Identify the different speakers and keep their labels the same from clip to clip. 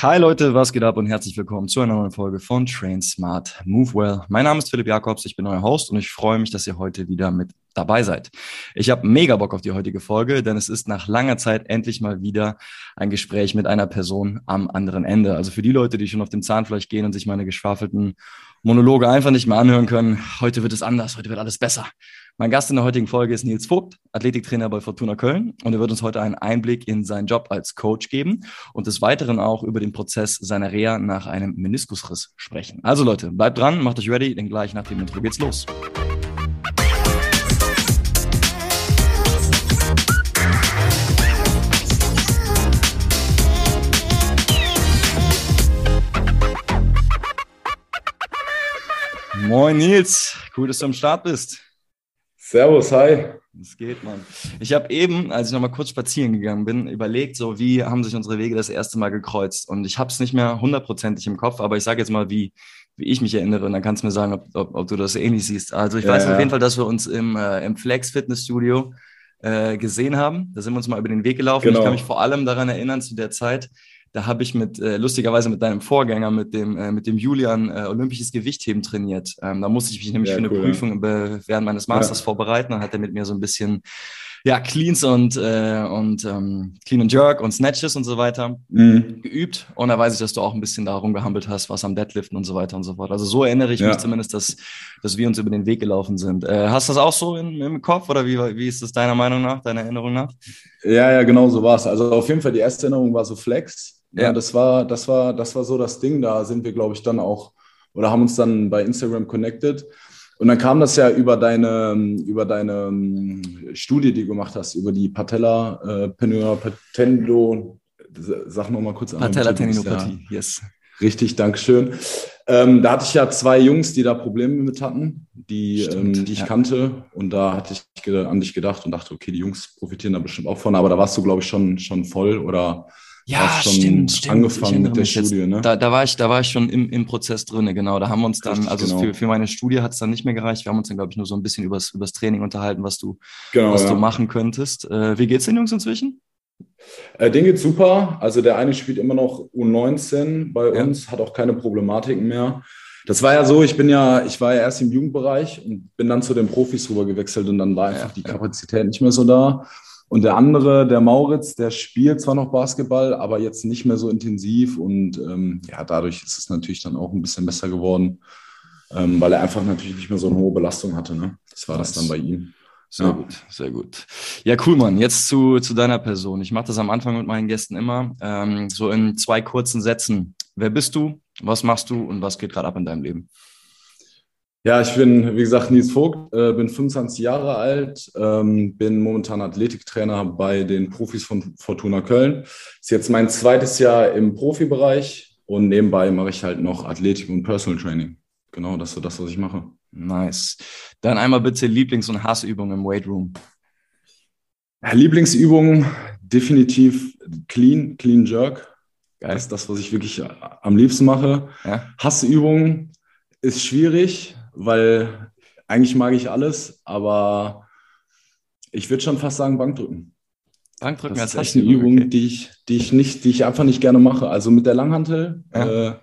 Speaker 1: Hi Leute, was geht ab und herzlich willkommen zu einer neuen Folge von Train Smart Move Well. Mein Name ist Philipp Jakobs, ich bin euer Host und ich freue mich, dass ihr heute wieder mit dabei seid. Ich habe mega Bock auf die heutige Folge, denn es ist nach langer Zeit endlich mal wieder ein Gespräch mit einer Person am anderen Ende. Also für die Leute, die schon auf dem Zahnfleisch gehen und sich meine geschwafelten Monologe einfach nicht mehr anhören können, heute wird es anders, heute wird alles besser. Mein Gast in der heutigen Folge ist Nils Vogt, Athletiktrainer bei Fortuna Köln und er wird uns heute einen Einblick in seinen Job als Coach geben und des Weiteren auch über den Prozess seiner Reha nach einem Meniskusriss sprechen. Also Leute, bleibt dran, macht euch ready, denn gleich nach dem Intro geht's los. Moin Nils, cool, dass du am Start bist.
Speaker 2: Servus, hi.
Speaker 1: Das geht, Mann. Ich habe eben, als ich nochmal kurz spazieren gegangen bin, überlegt, so wie haben sich unsere Wege das erste Mal gekreuzt. Und ich habe es nicht mehr hundertprozentig im Kopf, aber ich sage jetzt mal, wie, wie ich mich erinnere. Und dann kannst du mir sagen, ob, ob, ob du das ähnlich siehst. Also ich ja, weiß ja. auf jeden Fall, dass wir uns im, äh, im Flex Fitnessstudio äh, gesehen haben. Da sind wir uns mal über den Weg gelaufen. Genau. Ich kann mich vor allem daran erinnern, zu der Zeit, da habe ich mit, äh, lustigerweise mit deinem Vorgänger, mit dem, äh, mit dem Julian, äh, olympisches Gewichtheben trainiert. Ähm, da musste ich mich nämlich ja, für eine cool, Prüfung während meines Masters ja. vorbereiten. Dann hat er mit mir so ein bisschen ja, Cleans und, äh, und ähm, Clean and Jerk und Snatches und so weiter mhm. geübt. Und da weiß ich, dass du auch ein bisschen darum gehampelt hast, was am Deadliften und so weiter und so fort. Also so erinnere ich ja. mich zumindest, dass, dass wir uns über den Weg gelaufen sind. Äh, hast du das auch so in, im Kopf oder wie, wie ist das deiner Meinung nach, deiner Erinnerung nach?
Speaker 2: Ja, ja, genau so war es. Also auf jeden Fall die erste Erinnerung war so Flex. Ja, das war, das war, das war so das Ding. Da sind wir, glaube ich, dann auch oder haben uns dann bei Instagram connected. Und dann kam das ja über deine, über deine ähm, Studie, die du gemacht hast, über die Patella, äh, Penua, Patendo, sag nochmal kurz
Speaker 1: an. Patella Tendinopathie, ja. yes.
Speaker 2: Richtig, Dankeschön. Ähm, da hatte ich ja zwei Jungs, die da Probleme mit hatten, die, ähm, die ich ja. kannte. Und da hatte ich an dich gedacht und dachte, okay, die Jungs profitieren da bestimmt auch von. Aber da warst du, glaube ich, schon, schon voll oder
Speaker 1: ja, stimmt, stimmt. Angefangen mit der Studie, ne? Da, da, war ich, da war ich schon im, im Prozess drin, genau. Da haben wir uns dann, Richtig, also genau. für, für meine Studie hat es dann nicht mehr gereicht. Wir haben uns dann, glaube ich, nur so ein bisschen übers, übers Training unterhalten, was du, genau, was ja. du machen könntest. Äh, wie geht's den Jungs inzwischen?
Speaker 2: Äh, den geht's super. Also der eine spielt immer noch U19 bei ja. uns, hat auch keine Problematiken mehr. Das war ja so, ich bin ja, ich war ja erst im Jugendbereich und bin dann zu den Profis rüber gewechselt und dann war einfach ja, die Kapazität nicht mehr so da. Und der andere, der Mauritz, der spielt zwar noch Basketball, aber jetzt nicht mehr so intensiv. Und ähm, ja, dadurch ist es natürlich dann auch ein bisschen besser geworden, ähm, weil er einfach natürlich nicht mehr so eine hohe Belastung hatte. Ne? Das war das dann bei ihm.
Speaker 1: Sehr ja. gut, sehr gut. Ja, cool, Mann. Jetzt zu, zu deiner Person. Ich mache das am Anfang mit meinen Gästen immer, ähm, so in zwei kurzen Sätzen. Wer bist du? Was machst du und was geht gerade ab in deinem Leben?
Speaker 2: Ja, ich bin, wie gesagt, Nils Vogt, äh, bin 25 Jahre alt, ähm, bin momentan Athletiktrainer bei den Profis von Fortuna Köln. Ist jetzt mein zweites Jahr im Profibereich und nebenbei mache ich halt noch Athletik und Personal Training. Genau, das ist so das, was ich mache.
Speaker 1: Nice. Dann einmal bitte Lieblings- und Hassübungen im Weightroom.
Speaker 2: Ja, Lieblingsübungen definitiv Clean, Clean Jerk. Geil. Das ist das, was ich wirklich am liebsten mache. Ja. Hassübungen ist schwierig, weil eigentlich mag ich alles, aber ich würde schon fast sagen Bankdrücken. Bankdrücken das ist echt eine Übung, okay. die ich, die ich nicht, die ich einfach nicht gerne mache. Also mit der Langhantel ja. äh,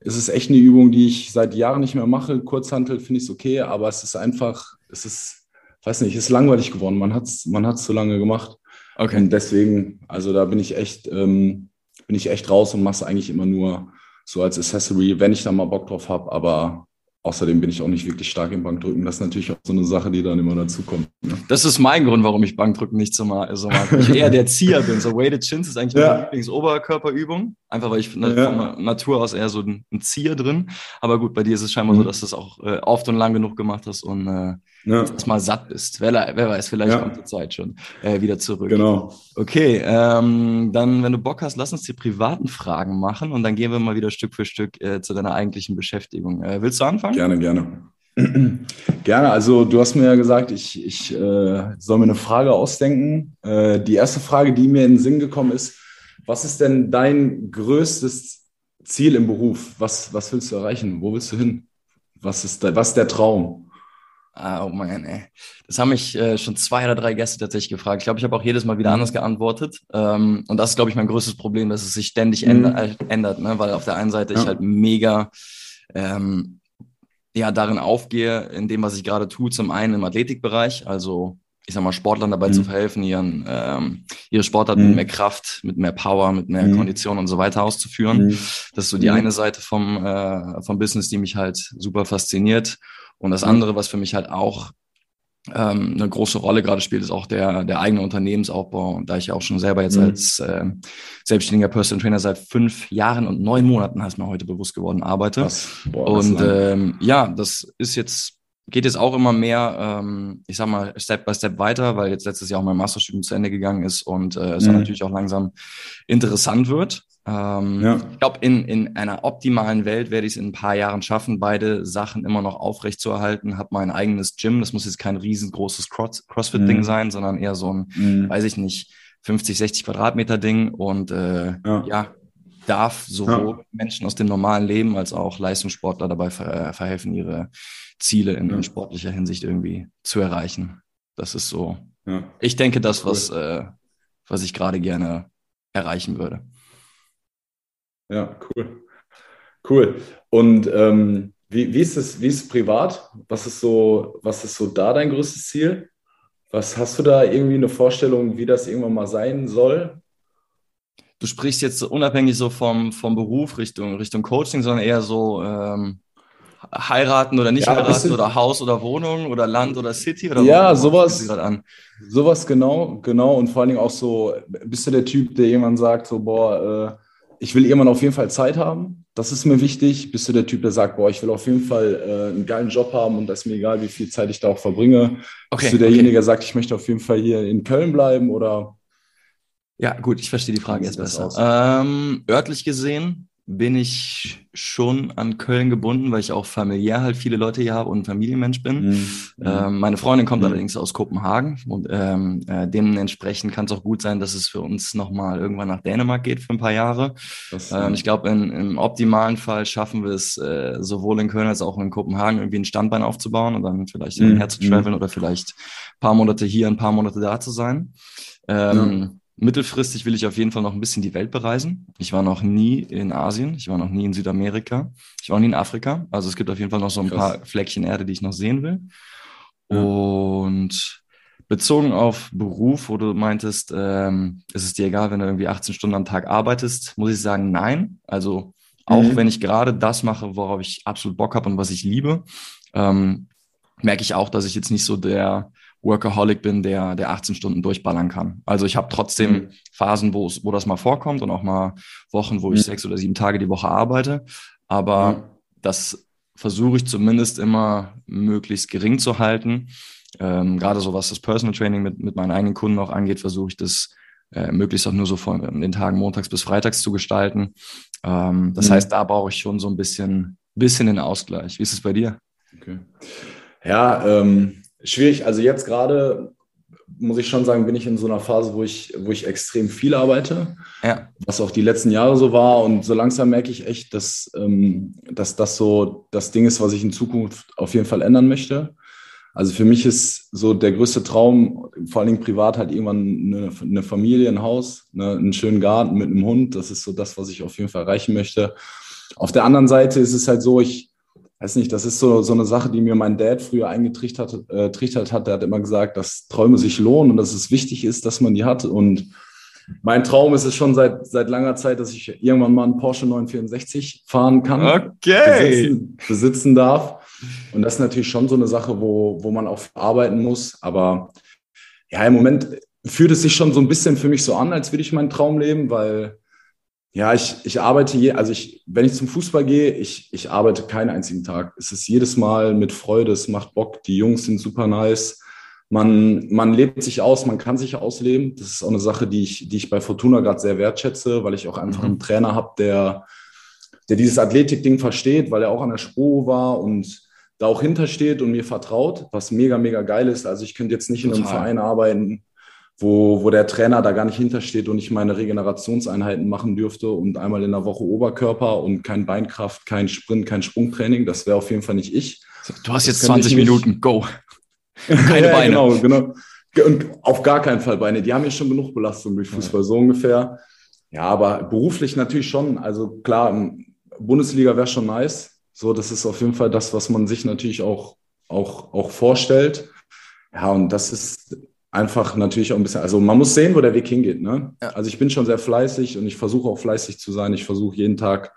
Speaker 2: ist es echt eine Übung, die ich seit Jahren nicht mehr mache. Kurzhantel finde ich es okay, aber es ist einfach, es ist, weiß nicht, es ist langweilig geworden. Man hat es man hat's zu lange gemacht. Okay. Und deswegen, also da bin ich echt, ähm, bin ich echt raus und mache es eigentlich immer nur so als Accessory, wenn ich da mal Bock drauf habe. Aber Außerdem bin ich auch nicht wirklich stark im Bankdrücken. Das ist natürlich auch so eine Sache, die dann immer dazu kommt. Ne?
Speaker 1: Das ist mein Grund, warum ich Bankdrücken nicht so mag. So mag. Ich eher der Zieher bin. So Weighted Chins ist eigentlich ja. meine Lieblingsoberkörperübung. Einfach weil ich von ja. Natur aus eher so ein, Zieher drin. Aber gut, bei dir ist es scheinbar mhm. so, dass du es auch äh, oft und lang genug gemacht hast und äh, ja. mal satt bist. Wer, wer weiß, vielleicht ja. kommt die Zeit schon äh, wieder zurück.
Speaker 2: Genau.
Speaker 1: Okay, ähm, dann, wenn du Bock hast, lass uns die privaten Fragen machen und dann gehen wir mal wieder Stück für Stück äh, zu deiner eigentlichen Beschäftigung. Äh, willst du anfangen?
Speaker 2: Gerne, gerne. Gerne, also du hast mir ja gesagt, ich, ich äh, soll mir eine Frage ausdenken. Äh, die erste Frage, die mir in den Sinn gekommen ist, was ist denn dein größtes Ziel im Beruf? Was, was willst du erreichen? Wo willst du hin? Was ist, da, was ist der Traum?
Speaker 1: Ah, oh mein, ey. Das haben mich äh, schon zwei oder drei Gäste tatsächlich gefragt. Ich glaube, ich habe auch jedes Mal wieder mhm. anders geantwortet. Ähm, und das ist, glaube ich, mein größtes Problem, dass es sich ständig mhm. ändert, äh, ändert ne? weil auf der einen Seite ja. ich halt mega ähm, ja, darin aufgehe, in dem, was ich gerade tue, zum einen im Athletikbereich, also ich sag mal, Sportlern dabei mhm. zu verhelfen, ihren, ähm, ihre Sportart mhm. mit mehr Kraft, mit mehr Power, mit mehr mhm. Kondition und so weiter auszuführen. Mhm. Das ist so die mhm. eine Seite vom, äh, vom Business, die mich halt super fasziniert. Und das andere, was für mich halt auch ähm, eine große Rolle gerade spielt, ist auch der, der eigene Unternehmensaufbau. Und da ich ja auch schon selber jetzt mhm. als äh, selbstständiger Personal Trainer seit fünf Jahren und neun Monaten, heißt mir heute bewusst geworden, arbeite. Boah, und ähm, ja, das ist jetzt geht jetzt auch immer mehr, ähm, ich sag mal, Step by Step weiter, weil jetzt letztes Jahr auch mein Masterstudium zu Ende gegangen ist und äh, es mhm. natürlich auch langsam interessant wird. Ähm, ja. Ich glaube, in, in einer optimalen Welt werde ich es in ein paar Jahren schaffen, beide Sachen immer noch aufrecht zu erhalten. Habe mein eigenes Gym. Das muss jetzt kein riesengroßes Cross Crossfit-Ding mhm. sein, sondern eher so ein, mhm. weiß ich nicht, 50, 60 Quadratmeter Ding. Und äh, ja. ja darf sowohl ja. Menschen aus dem normalen Leben als auch Leistungssportler dabei ver verhelfen, ihre Ziele in, in, sportlicher Hinsicht irgendwie zu erreichen. Das ist so. Ich denke, das, was, äh, was ich gerade gerne erreichen würde.
Speaker 2: Ja, cool. Cool. Und ähm, wie, wie, ist es, wie ist es privat? Was ist, so, was ist so da dein größtes Ziel? Was hast du da irgendwie eine Vorstellung, wie das irgendwann mal sein soll?
Speaker 1: Du sprichst jetzt unabhängig so vom, vom Beruf Richtung, Richtung Coaching, sondern eher so ähm, heiraten oder nicht ja, heiraten oder Haus oder Wohnung oder Land oder City oder
Speaker 2: ja sowas sowas genau genau und vor allen Dingen auch so bist du der Typ der jemand sagt so boah äh, ich will irgendwann auf jeden Fall Zeit haben. Das ist mir wichtig. Bist du der Typ, der sagt, boah, ich will auf jeden Fall äh, einen geilen Job haben und das ist mir egal, wie viel Zeit ich da auch verbringe. Okay, Bist du derjenige, okay. der sagt, ich möchte auf jeden Fall hier in Köln bleiben oder?
Speaker 1: Ja, gut, ich verstehe die Frage jetzt besser. Ähm, örtlich gesehen bin ich schon an Köln gebunden, weil ich auch familiär halt viele Leute hier habe und ein Familienmensch bin. Mhm. Ähm, meine Freundin kommt mhm. allerdings aus Kopenhagen und ähm, äh, dementsprechend kann es auch gut sein, dass es für uns nochmal irgendwann nach Dänemark geht für ein paar Jahre. Das, ähm, ich glaube, im optimalen Fall schaffen wir es äh, sowohl in Köln als auch in Kopenhagen irgendwie ein Standbein aufzubauen und dann vielleicht mhm. her zu traveln oder vielleicht ein paar Monate hier, ein paar Monate da zu sein. Ähm, ja. Mittelfristig will ich auf jeden Fall noch ein bisschen die Welt bereisen. Ich war noch nie in Asien, ich war noch nie in Südamerika, ich war noch nie in Afrika. Also es gibt auf jeden Fall noch so ein Krass. paar Fleckchen Erde, die ich noch sehen will. Ja. Und bezogen auf Beruf, wo du meintest, ähm, ist es dir egal, wenn du irgendwie 18 Stunden am Tag arbeitest, muss ich sagen, nein. Also auch mhm. wenn ich gerade das mache, worauf ich absolut Bock habe und was ich liebe, ähm, merke ich auch, dass ich jetzt nicht so der Workaholic bin, der, der 18 Stunden durchballern kann. Also ich habe trotzdem mhm. Phasen, wo, wo das mal vorkommt und auch mal Wochen, wo ich mhm. sechs oder sieben Tage die Woche arbeite. Aber mhm. das versuche ich zumindest immer möglichst gering zu halten. Ähm, gerade so was das Personal Training mit, mit meinen eigenen Kunden auch angeht, versuche ich das äh, möglichst auch nur so von den Tagen montags bis freitags zu gestalten. Ähm, das mhm. heißt, da brauche ich schon so ein bisschen, bisschen den Ausgleich. Wie ist es bei dir?
Speaker 2: Okay. Ja, ähm, Schwierig, also jetzt gerade muss ich schon sagen, bin ich in so einer Phase, wo ich, wo ich extrem viel arbeite, ja. was auch die letzten Jahre so war. Und so langsam merke ich echt, dass, ähm, dass das so das Ding ist, was ich in Zukunft auf jeden Fall ändern möchte. Also für mich ist so der größte Traum, vor allen Dingen privat, halt irgendwann eine, eine Familie, ein Haus, eine, einen schönen Garten mit einem Hund. Das ist so das, was ich auf jeden Fall erreichen möchte. Auf der anderen Seite ist es halt so, ich, weiß nicht, das ist so, so eine Sache, die mir mein Dad früher eingetrichtert äh, trichtert hat. Der hat immer gesagt, dass Träume sich lohnen und dass es wichtig ist, dass man die hat. Und mein Traum ist es schon seit, seit langer Zeit, dass ich irgendwann mal einen Porsche 964 fahren kann.
Speaker 1: Okay.
Speaker 2: Besitzen, besitzen darf. Und das ist natürlich schon so eine Sache, wo, wo man auch arbeiten muss. Aber ja, im Moment fühlt es sich schon so ein bisschen für mich so an, als würde ich meinen Traum leben, weil ja, ich, ich arbeite je, also ich, wenn ich zum Fußball gehe, ich, ich arbeite keinen einzigen Tag. Es ist jedes Mal mit Freude, es macht Bock, die Jungs sind super nice. Man, man lebt sich aus, man kann sich ausleben. Das ist auch eine Sache, die ich, die ich bei Fortuna gerade sehr wertschätze, weil ich auch einfach mhm. einen Trainer habe, der, der dieses Athletik-Ding versteht, weil er auch an der Spro war und da auch hintersteht und mir vertraut, was mega, mega geil ist. Also ich könnte jetzt nicht Total. in einem Verein arbeiten, wo, wo der Trainer da gar nicht hintersteht und ich meine Regenerationseinheiten machen dürfte und einmal in der Woche Oberkörper und kein Beinkraft, kein Sprint, kein Sprungtraining. Das wäre auf jeden Fall nicht ich.
Speaker 1: Du hast jetzt 20 Minuten, go. Keine ja, Beine.
Speaker 2: Genau, genau. Und auf gar keinen Fall Beine. Die haben ja schon genug Belastung durch Fußball, so ungefähr. Ja, aber beruflich natürlich schon. Also klar, Bundesliga wäre schon nice. So, das ist auf jeden Fall das, was man sich natürlich auch, auch, auch vorstellt. Ja, und das ist einfach natürlich auch ein bisschen, also man muss sehen, wo der Weg hingeht. Ne? Ja. Also ich bin schon sehr fleißig und ich versuche auch fleißig zu sein. Ich versuche jeden Tag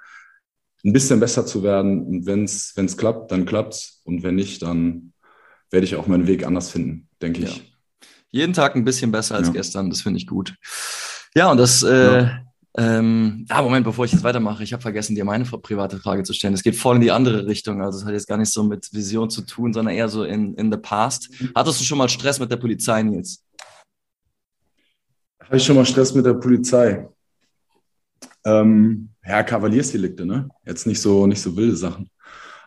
Speaker 2: ein bisschen besser zu werden. Und wenn es klappt, dann klappt's. Und wenn nicht, dann werde ich auch meinen Weg anders finden, denke ja. ich.
Speaker 1: Jeden Tag ein bisschen besser als ja. gestern, das finde ich gut. Ja, und das, äh, ähm, ah, Moment, bevor ich jetzt weitermache, ich habe vergessen, dir meine private Frage zu stellen. Es geht voll in die andere Richtung. Also es hat jetzt gar nicht so mit Vision zu tun, sondern eher so in, in the past. Hattest du schon mal Stress mit der Polizei, Nils?
Speaker 2: Habe ich schon mal Stress mit der Polizei? Ähm, ja, Kavaliersdelikte, ne? Jetzt nicht so, nicht so wilde Sachen.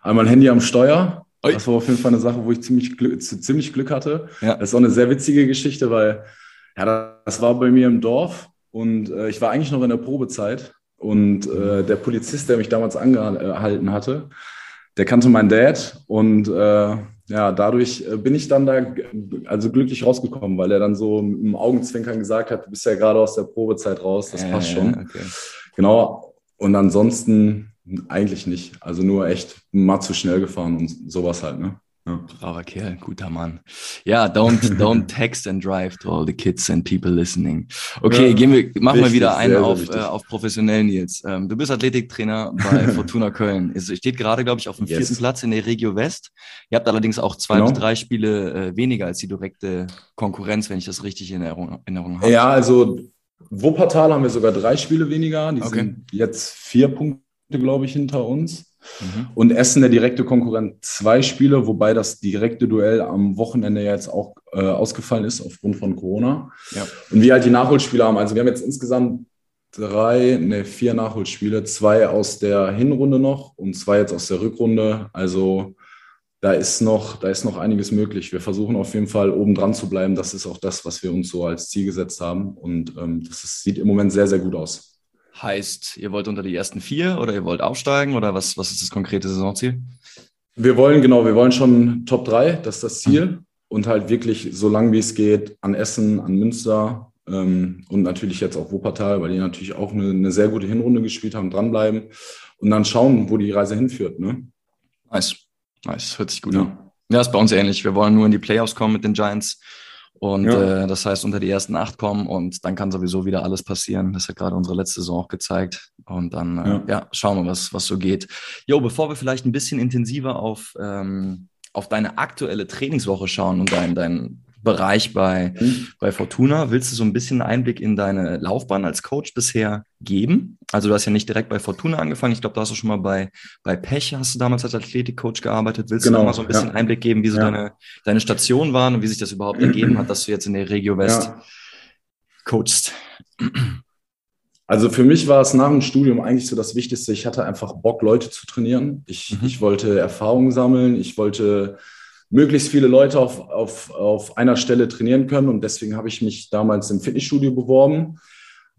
Speaker 2: Einmal Handy am Steuer. Das war auf jeden Fall eine Sache, wo ich ziemlich, Glück, ziemlich Glück hatte. Ja. Das ist auch eine sehr witzige Geschichte, weil ja, das war bei mir im Dorf und äh, ich war eigentlich noch in der Probezeit. Und äh, der Polizist, der mich damals angehalten hatte, der kannte meinen Dad. Und äh, ja, dadurch äh, bin ich dann da also glücklich rausgekommen, weil er dann so im Augenzwinkern gesagt hat, du bist ja gerade aus der Probezeit raus, das passt schon. Okay. Genau. Und ansonsten eigentlich nicht. Also nur echt mal zu schnell gefahren und sowas halt, ne?
Speaker 1: Ja. Braver Kerl, guter Mann. Ja, don't, don't text and drive to all the kids and people listening. Okay, ja, gehen wir, machen wir wieder einen auf, äh, auf professionell, Nils. Ähm, du bist Athletiktrainer bei Fortuna Köln. Es steht gerade, glaube ich, auf dem yes. vierten Platz in der Regio West. Ihr habt allerdings auch zwei genau. bis drei Spiele äh, weniger als die direkte Konkurrenz, wenn ich das richtig in Erinnerung, Erinnerung
Speaker 2: habe. Ja, also Wuppertal haben wir sogar drei Spiele weniger. Die okay. sind jetzt vier Punkte, glaube ich, hinter uns. Mhm. Und Essen, der direkte Konkurrent, zwei Spiele, wobei das direkte Duell am Wochenende jetzt auch äh, ausgefallen ist aufgrund von Corona. Ja. Und wir halt die Nachholspiele haben. Also wir haben jetzt insgesamt drei, ne, vier Nachholspiele, zwei aus der Hinrunde noch und zwei jetzt aus der Rückrunde. Also da ist noch, da ist noch einiges möglich. Wir versuchen auf jeden Fall oben dran zu bleiben. Das ist auch das, was wir uns so als Ziel gesetzt haben. Und ähm, das ist, sieht im Moment sehr, sehr gut aus.
Speaker 1: Heißt, ihr wollt unter die ersten vier oder ihr wollt aufsteigen oder was, was ist das konkrete Saisonziel?
Speaker 2: Wir wollen, genau, wir wollen schon Top 3, das ist das Ziel. Mhm. Und halt wirklich, so lange wie es geht, an Essen, an Münster ähm, und natürlich jetzt auch Wuppertal, weil die natürlich auch eine, eine, sehr gute Hinrunde gespielt haben, dranbleiben und dann schauen, wo die Reise hinführt. Ne?
Speaker 1: Nice. Nice. Hört sich gut ja. an. Ja, ist bei uns ähnlich. Wir wollen nur in die Playoffs kommen mit den Giants. Und ja. äh, das heißt, unter die ersten acht kommen und dann kann sowieso wieder alles passieren. Das hat gerade unsere letzte Saison auch gezeigt. Und dann äh, ja. ja. schauen wir, was, was so geht. Jo, bevor wir vielleicht ein bisschen intensiver auf, ähm, auf deine aktuelle Trainingswoche schauen und dein, dein Bereich bei, mhm. bei Fortuna. Willst du so ein bisschen Einblick in deine Laufbahn als Coach bisher geben? Also du hast ja nicht direkt bei Fortuna angefangen. Ich glaube, da hast du schon mal bei, bei Pech, hast du damals als Athletikcoach gearbeitet. Willst genau, du noch mal so ein bisschen ja. Einblick geben, wie so ja. deine, deine Stationen waren und wie sich das überhaupt ergeben hat, dass du jetzt in der Regio West ja. coachst?
Speaker 2: Also für mich war es nach dem Studium eigentlich so das Wichtigste. Ich hatte einfach Bock, Leute zu trainieren. Ich, mhm. ich wollte Erfahrungen sammeln. Ich wollte möglichst viele Leute auf, auf, auf einer Stelle trainieren können. Und deswegen habe ich mich damals im Fitnessstudio beworben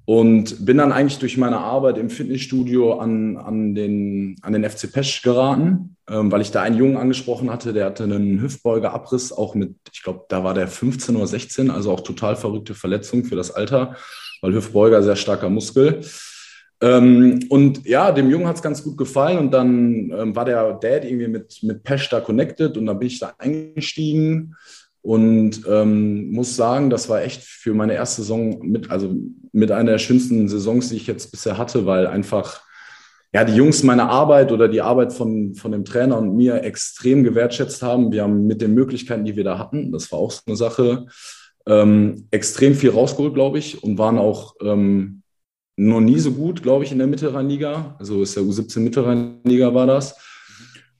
Speaker 2: und bin dann eigentlich durch meine Arbeit im Fitnessstudio an, an, den, an den FC Pesch geraten, ähm, weil ich da einen Jungen angesprochen hatte, der hatte einen Hüftbeugeabriss, auch mit, ich glaube, da war der 15 oder 16, also auch total verrückte Verletzung für das Alter, weil Hüftbeuger sehr starker Muskel. Ähm, und ja, dem Jungen hat es ganz gut gefallen und dann ähm, war der Dad irgendwie mit, mit Pesh da connected und dann bin ich da eingestiegen und ähm, muss sagen, das war echt für meine erste Saison mit, also mit einer der schönsten Saisons, die ich jetzt bisher hatte, weil einfach ja, die Jungs meine Arbeit oder die Arbeit von, von dem Trainer und mir extrem gewertschätzt haben. Wir haben mit den Möglichkeiten, die wir da hatten, das war auch so eine Sache, ähm, extrem viel rausgeholt, glaube ich, und waren auch ähm, noch nie so gut, glaube ich, in der Mittelrheinliga. Also ist der U17 Mittelrheinliga war das.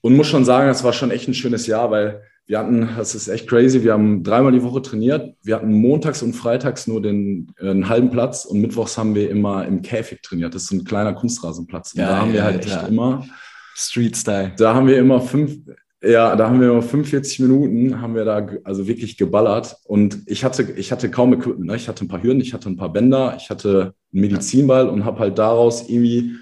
Speaker 2: Und muss schon sagen, das war schon echt ein schönes Jahr, weil wir hatten, das ist echt crazy, wir haben dreimal die Woche trainiert. Wir hatten montags und freitags nur den äh, einen halben Platz und mittwochs haben wir immer im Käfig trainiert. Das ist so ein kleiner Kunstrasenplatz. Und ja, da haben ja, wir halt echt immer
Speaker 1: Street Style.
Speaker 2: Da haben wir immer fünf, ja, da haben wir immer 45 Minuten, haben wir da also wirklich geballert. Und ich hatte, ich hatte kaum Equipment. Ne? Ich hatte ein paar Hürden, ich hatte ein paar Bänder, ich hatte einen Medizinball und habe halt daraus irgendwie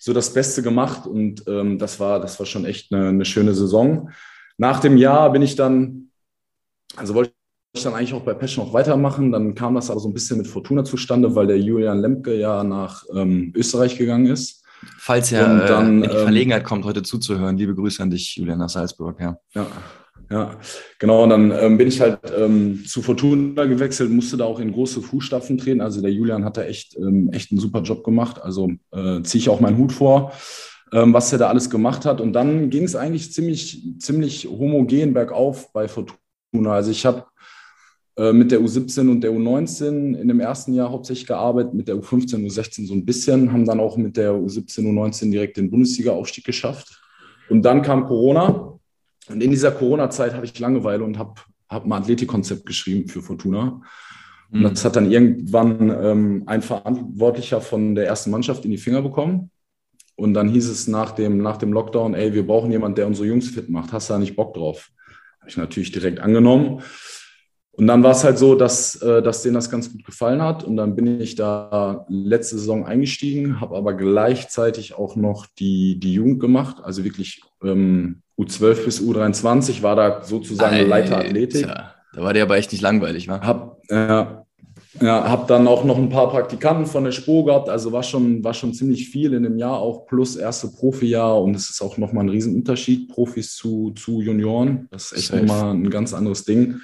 Speaker 2: so das Beste gemacht. Und ähm, das, war, das war schon echt eine, eine schöne Saison. Nach dem Jahr bin ich dann also wollte ich dann eigentlich auch bei Passion noch weitermachen. Dann kam das aber so ein bisschen mit Fortuna zustande, weil der Julian Lemke ja nach ähm, Österreich gegangen ist.
Speaker 1: Falls er dann, äh, in die ähm, Verlegenheit ähm, kommt, heute zuzuhören, liebe Grüße an dich, Julian, nach Salzburg.
Speaker 2: Ja, ja, ja. genau. Und dann ähm, bin ich halt ähm, zu Fortuna gewechselt, musste da auch in große Fußstapfen treten. Also der Julian hat da echt, ähm, echt einen super Job gemacht. Also äh, ziehe ich auch meinen Hut vor was er da alles gemacht hat. Und dann ging es eigentlich ziemlich, ziemlich homogen bergauf bei Fortuna. Also ich habe mit der U17 und der U19 in dem ersten Jahr hauptsächlich gearbeitet, mit der U15, U16 so ein bisschen, haben dann auch mit der U17, U19 direkt den Bundesliga-Aufstieg geschafft. Und dann kam Corona. Und in dieser Corona-Zeit hatte ich Langeweile und habe hab ein Athletikkonzept geschrieben für Fortuna. Und mhm. das hat dann irgendwann ähm, ein Verantwortlicher von der ersten Mannschaft in die Finger bekommen. Und dann hieß es nach dem, nach dem Lockdown, ey, wir brauchen jemanden, der unsere Jungs fit macht. Hast du da nicht Bock drauf? Habe ich natürlich direkt angenommen. Und dann war es halt so, dass, äh, dass denen das ganz gut gefallen hat. Und dann bin ich da letzte Saison eingestiegen, habe aber gleichzeitig auch noch die, die Jugend gemacht, also wirklich ähm, U12 bis U23 war da sozusagen Alter, Leiter Athletik.
Speaker 1: Da war der aber echt nicht langweilig, wa?
Speaker 2: Hab, äh, ja, habe dann auch noch ein paar Praktikanten von der Spur gehabt, also war schon, war schon ziemlich viel in dem Jahr auch, plus erste Profijahr und es ist auch nochmal ein Riesenunterschied, Profis zu, zu Junioren. Das ist echt nochmal ein ganz anderes Ding.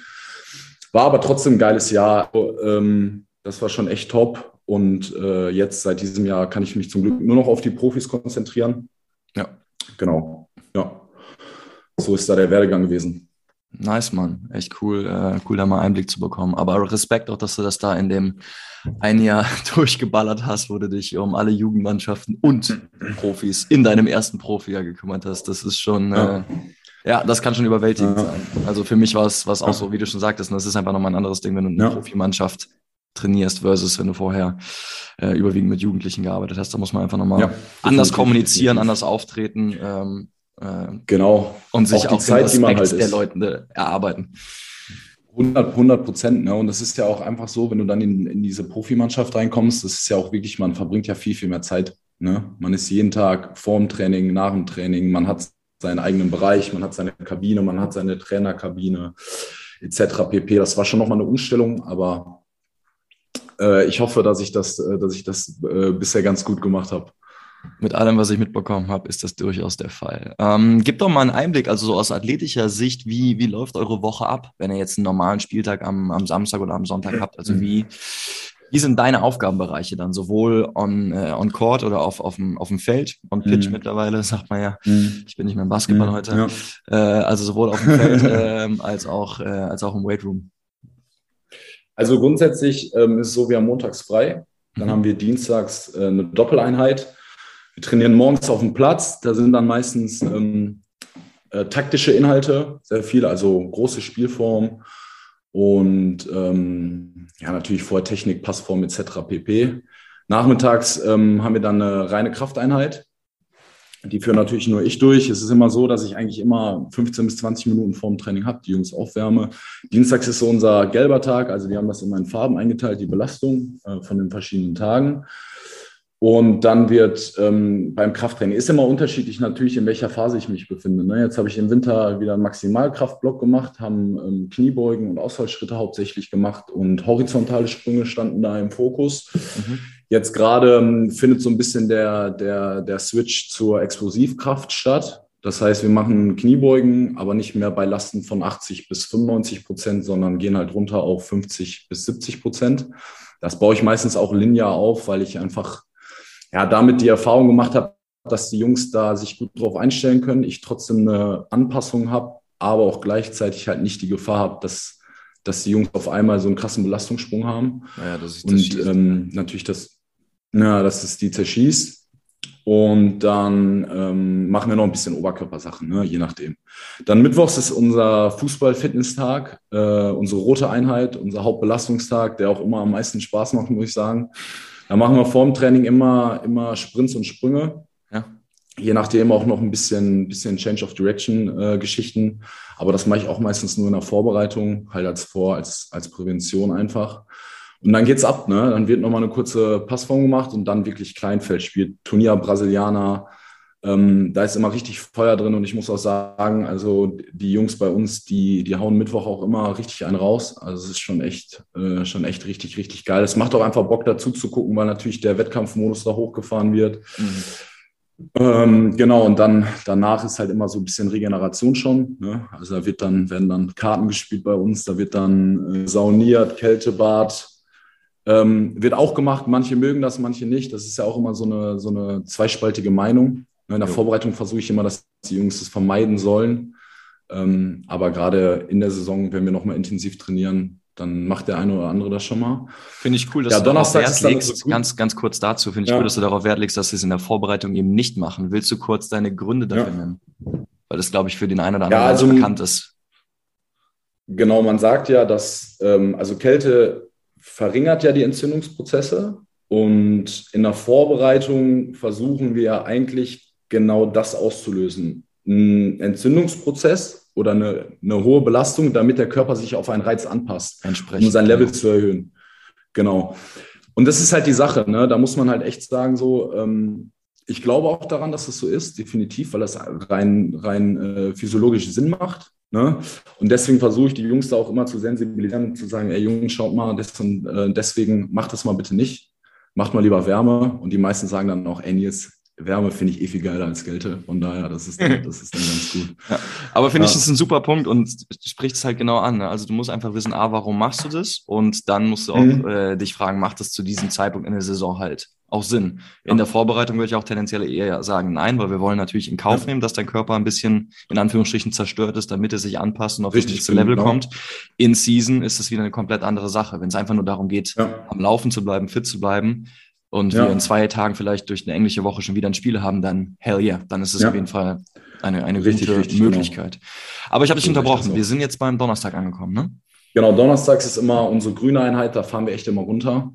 Speaker 2: War aber trotzdem ein geiles Jahr. Ähm, das war schon echt top. Und äh, jetzt seit diesem Jahr kann ich mich zum Glück nur noch auf die Profis konzentrieren. Ja. Genau. Ja. So ist da der Werdegang gewesen.
Speaker 1: Nice, Mann. Echt cool, äh, cool, da mal Einblick zu bekommen. Aber Respekt auch, dass du das da in dem ein Jahr durchgeballert hast, wo du dich um alle Jugendmannschaften und Profis in deinem ersten Profijahr gekümmert hast. Das ist schon, äh, ja das kann schon überwältigend ja. sein. Also für mich war es auch ja. so, wie du schon sagtest, das ist einfach nochmal ein anderes Ding, wenn du eine Profimannschaft trainierst versus wenn du vorher äh, überwiegend mit Jugendlichen gearbeitet hast. Da muss man einfach nochmal anders kommunizieren, anders auftreten. Ähm,
Speaker 2: äh, genau.
Speaker 1: Und sich auch, die auch Zeit, die man halt der Leute erarbeiten.
Speaker 2: 100, Prozent. Ne? Und das ist ja auch einfach so, wenn du dann in, in diese Profimannschaft reinkommst, das ist ja auch wirklich, man verbringt ja viel, viel mehr Zeit. Ne? Man ist jeden Tag vor dem Training, nach dem Training, man hat seinen eigenen Bereich, man hat seine Kabine, man hat seine Trainerkabine etc. pp. Das war schon nochmal eine Umstellung, aber äh, ich hoffe, dass ich das, äh, dass ich das äh, bisher ganz gut gemacht habe
Speaker 1: mit allem, was ich mitbekommen habe, ist das durchaus der Fall. Ähm, gib doch mal einen Einblick, also so aus athletischer Sicht, wie, wie läuft eure Woche ab, wenn ihr jetzt einen normalen Spieltag am, am Samstag oder am Sonntag habt? Also wie, wie sind deine Aufgabenbereiche dann, sowohl on, äh, on Court oder auf, auf, dem, auf dem Feld, on Pitch mhm. mittlerweile, sagt man ja. Mhm. Ich bin nicht mehr im Basketball mhm. heute. Ja. Äh, also sowohl auf dem Feld äh, als, auch, äh, als auch im Weightroom.
Speaker 2: Also grundsätzlich ähm, ist es so, wir haben montags frei. Dann mhm. haben wir dienstags äh, eine Doppeleinheit wir trainieren morgens auf dem Platz. Da sind dann meistens ähm, äh, taktische Inhalte, sehr viele, also große Spielform und ähm, ja, natürlich vorher Technik, Passform etc. pp. Nachmittags ähm, haben wir dann eine reine Krafteinheit. Die führe natürlich nur ich durch. Es ist immer so, dass ich eigentlich immer 15 bis 20 Minuten vorm Training habe, die Jungs aufwärme. Dienstags ist so unser gelber Tag, also wir haben das in meinen Farben eingeteilt, die Belastung äh, von den verschiedenen Tagen. Und dann wird ähm, beim Krafttraining, ist immer unterschiedlich natürlich, in welcher Phase ich mich befinde. Ne? Jetzt habe ich im Winter wieder einen Maximalkraftblock gemacht, haben ähm, Kniebeugen und Ausfallschritte hauptsächlich gemacht und horizontale Sprünge standen da im Fokus. Mhm. Jetzt gerade ähm, findet so ein bisschen der, der, der Switch zur Explosivkraft statt. Das heißt, wir machen Kniebeugen, aber nicht mehr bei Lasten von 80 bis 95 Prozent, sondern gehen halt runter auf 50 bis 70 Prozent. Das baue ich meistens auch linear auf, weil ich einfach ja, damit die Erfahrung gemacht habe, dass die Jungs da sich gut drauf einstellen können, ich trotzdem eine Anpassung habe, aber auch gleichzeitig halt nicht die Gefahr habe, dass, dass die Jungs auf einmal so einen krassen Belastungssprung haben.
Speaker 1: Ja, das ist
Speaker 2: Und ähm, natürlich das, ja, dass es die zerschießt. Und dann ähm, machen wir noch ein bisschen Oberkörpersachen, ne, je nachdem. Dann Mittwochs ist unser Fußball-Fitness-Tag, äh, unsere rote Einheit, unser Hauptbelastungstag, der auch immer am meisten Spaß macht, muss ich sagen. Da machen wir vorm Training immer, immer Sprints und Sprünge. Ja. Je nachdem auch noch ein bisschen, bisschen Change of Direction-Geschichten. Äh, Aber das mache ich auch meistens nur in der Vorbereitung, halt als Vor-, als, als Prävention einfach. Und dann geht's ab, ne? Dann wird nochmal eine kurze Passform gemacht und dann wirklich Kleinfeld spielt. Turnier Brasilianer, Ähm, da ist immer richtig Feuer drin und ich muss auch sagen, also die Jungs bei uns, die, die hauen Mittwoch auch immer richtig einen raus. Also es ist schon echt, äh, schon echt richtig, richtig geil. Es macht auch einfach Bock dazu zu gucken, weil natürlich der Wettkampfmodus da hochgefahren wird. Mhm. Ähm, genau, und dann danach ist halt immer so ein bisschen Regeneration schon. Ne? Also da wird dann, werden dann Karten gespielt bei uns, da wird dann äh, sauniert, Kältebad, ähm, wird auch gemacht. Manche mögen das, manche nicht. Das ist ja auch immer so eine, so eine zweispaltige Meinung. In der Vorbereitung versuche ich immer, dass die Jungs das vermeiden sollen. Ähm, aber gerade in der Saison, wenn wir nochmal intensiv trainieren, dann macht der eine oder andere das schon mal.
Speaker 1: Finde ich cool, dass ja, du darauf Wert legst. So ganz, ganz kurz dazu, finde ich ja. cool, dass du darauf Wert legst, dass sie es in der Vorbereitung eben nicht machen. Willst du kurz deine Gründe dafür ja. nennen? Weil das, glaube ich, für den einen oder anderen ja, also, bekannt ist.
Speaker 2: Genau, man sagt ja, dass ähm, also Kälte verringert ja die Entzündungsprozesse und in der Vorbereitung versuchen wir eigentlich genau das auszulösen. Ein Entzündungsprozess oder eine, eine hohe Belastung, damit der Körper sich auf einen Reiz anpasst, um sein Level genau. zu erhöhen. Genau. Und das ist halt die Sache, ne? da muss man halt echt sagen, so, ähm, ich glaube auch daran, dass das so ist, definitiv, weil das rein, rein äh, physiologisch Sinn macht. Ne? Und deswegen versuche ich die Jungs da auch immer zu sensibilisieren und zu sagen, ey Jungs, schaut mal, und, äh, deswegen macht das mal bitte nicht. Macht mal lieber Wärme. Und die meisten sagen dann auch, ey Nils, Wärme finde ich eh viel geiler als Kälte. Von daher, das ist dann, das ist dann ganz gut.
Speaker 1: Ja. Aber finde ja. ich, das ist ein super Punkt und spricht es halt genau an. Ne? Also du musst einfach wissen, A, warum machst du das? Und dann musst du auch mhm. äh, dich fragen, macht das zu diesem Zeitpunkt in der Saison halt auch Sinn? In der Vorbereitung würde ich auch tendenziell eher sagen, nein, weil wir wollen natürlich in Kauf nehmen, dass dein Körper ein bisschen in Anführungsstrichen zerstört ist, damit er sich anpasst und auf das nächste Level genau. kommt. In Season ist es wieder eine komplett andere Sache. Wenn es einfach nur darum geht, am Laufen zu bleiben, fit zu bleiben, und ja. wir in zwei Tagen vielleicht durch eine englische Woche schon wieder ein Spiel haben, dann hell yeah, dann ist es ja. auf jeden Fall eine, eine richtig, gute richtig, genau. Möglichkeit. Genau. Aber ich habe dich unterbrochen. Wir sind jetzt beim Donnerstag angekommen, ne?
Speaker 2: Genau, Donnerstags ist immer unsere grüne Einheit, da fahren wir echt immer runter.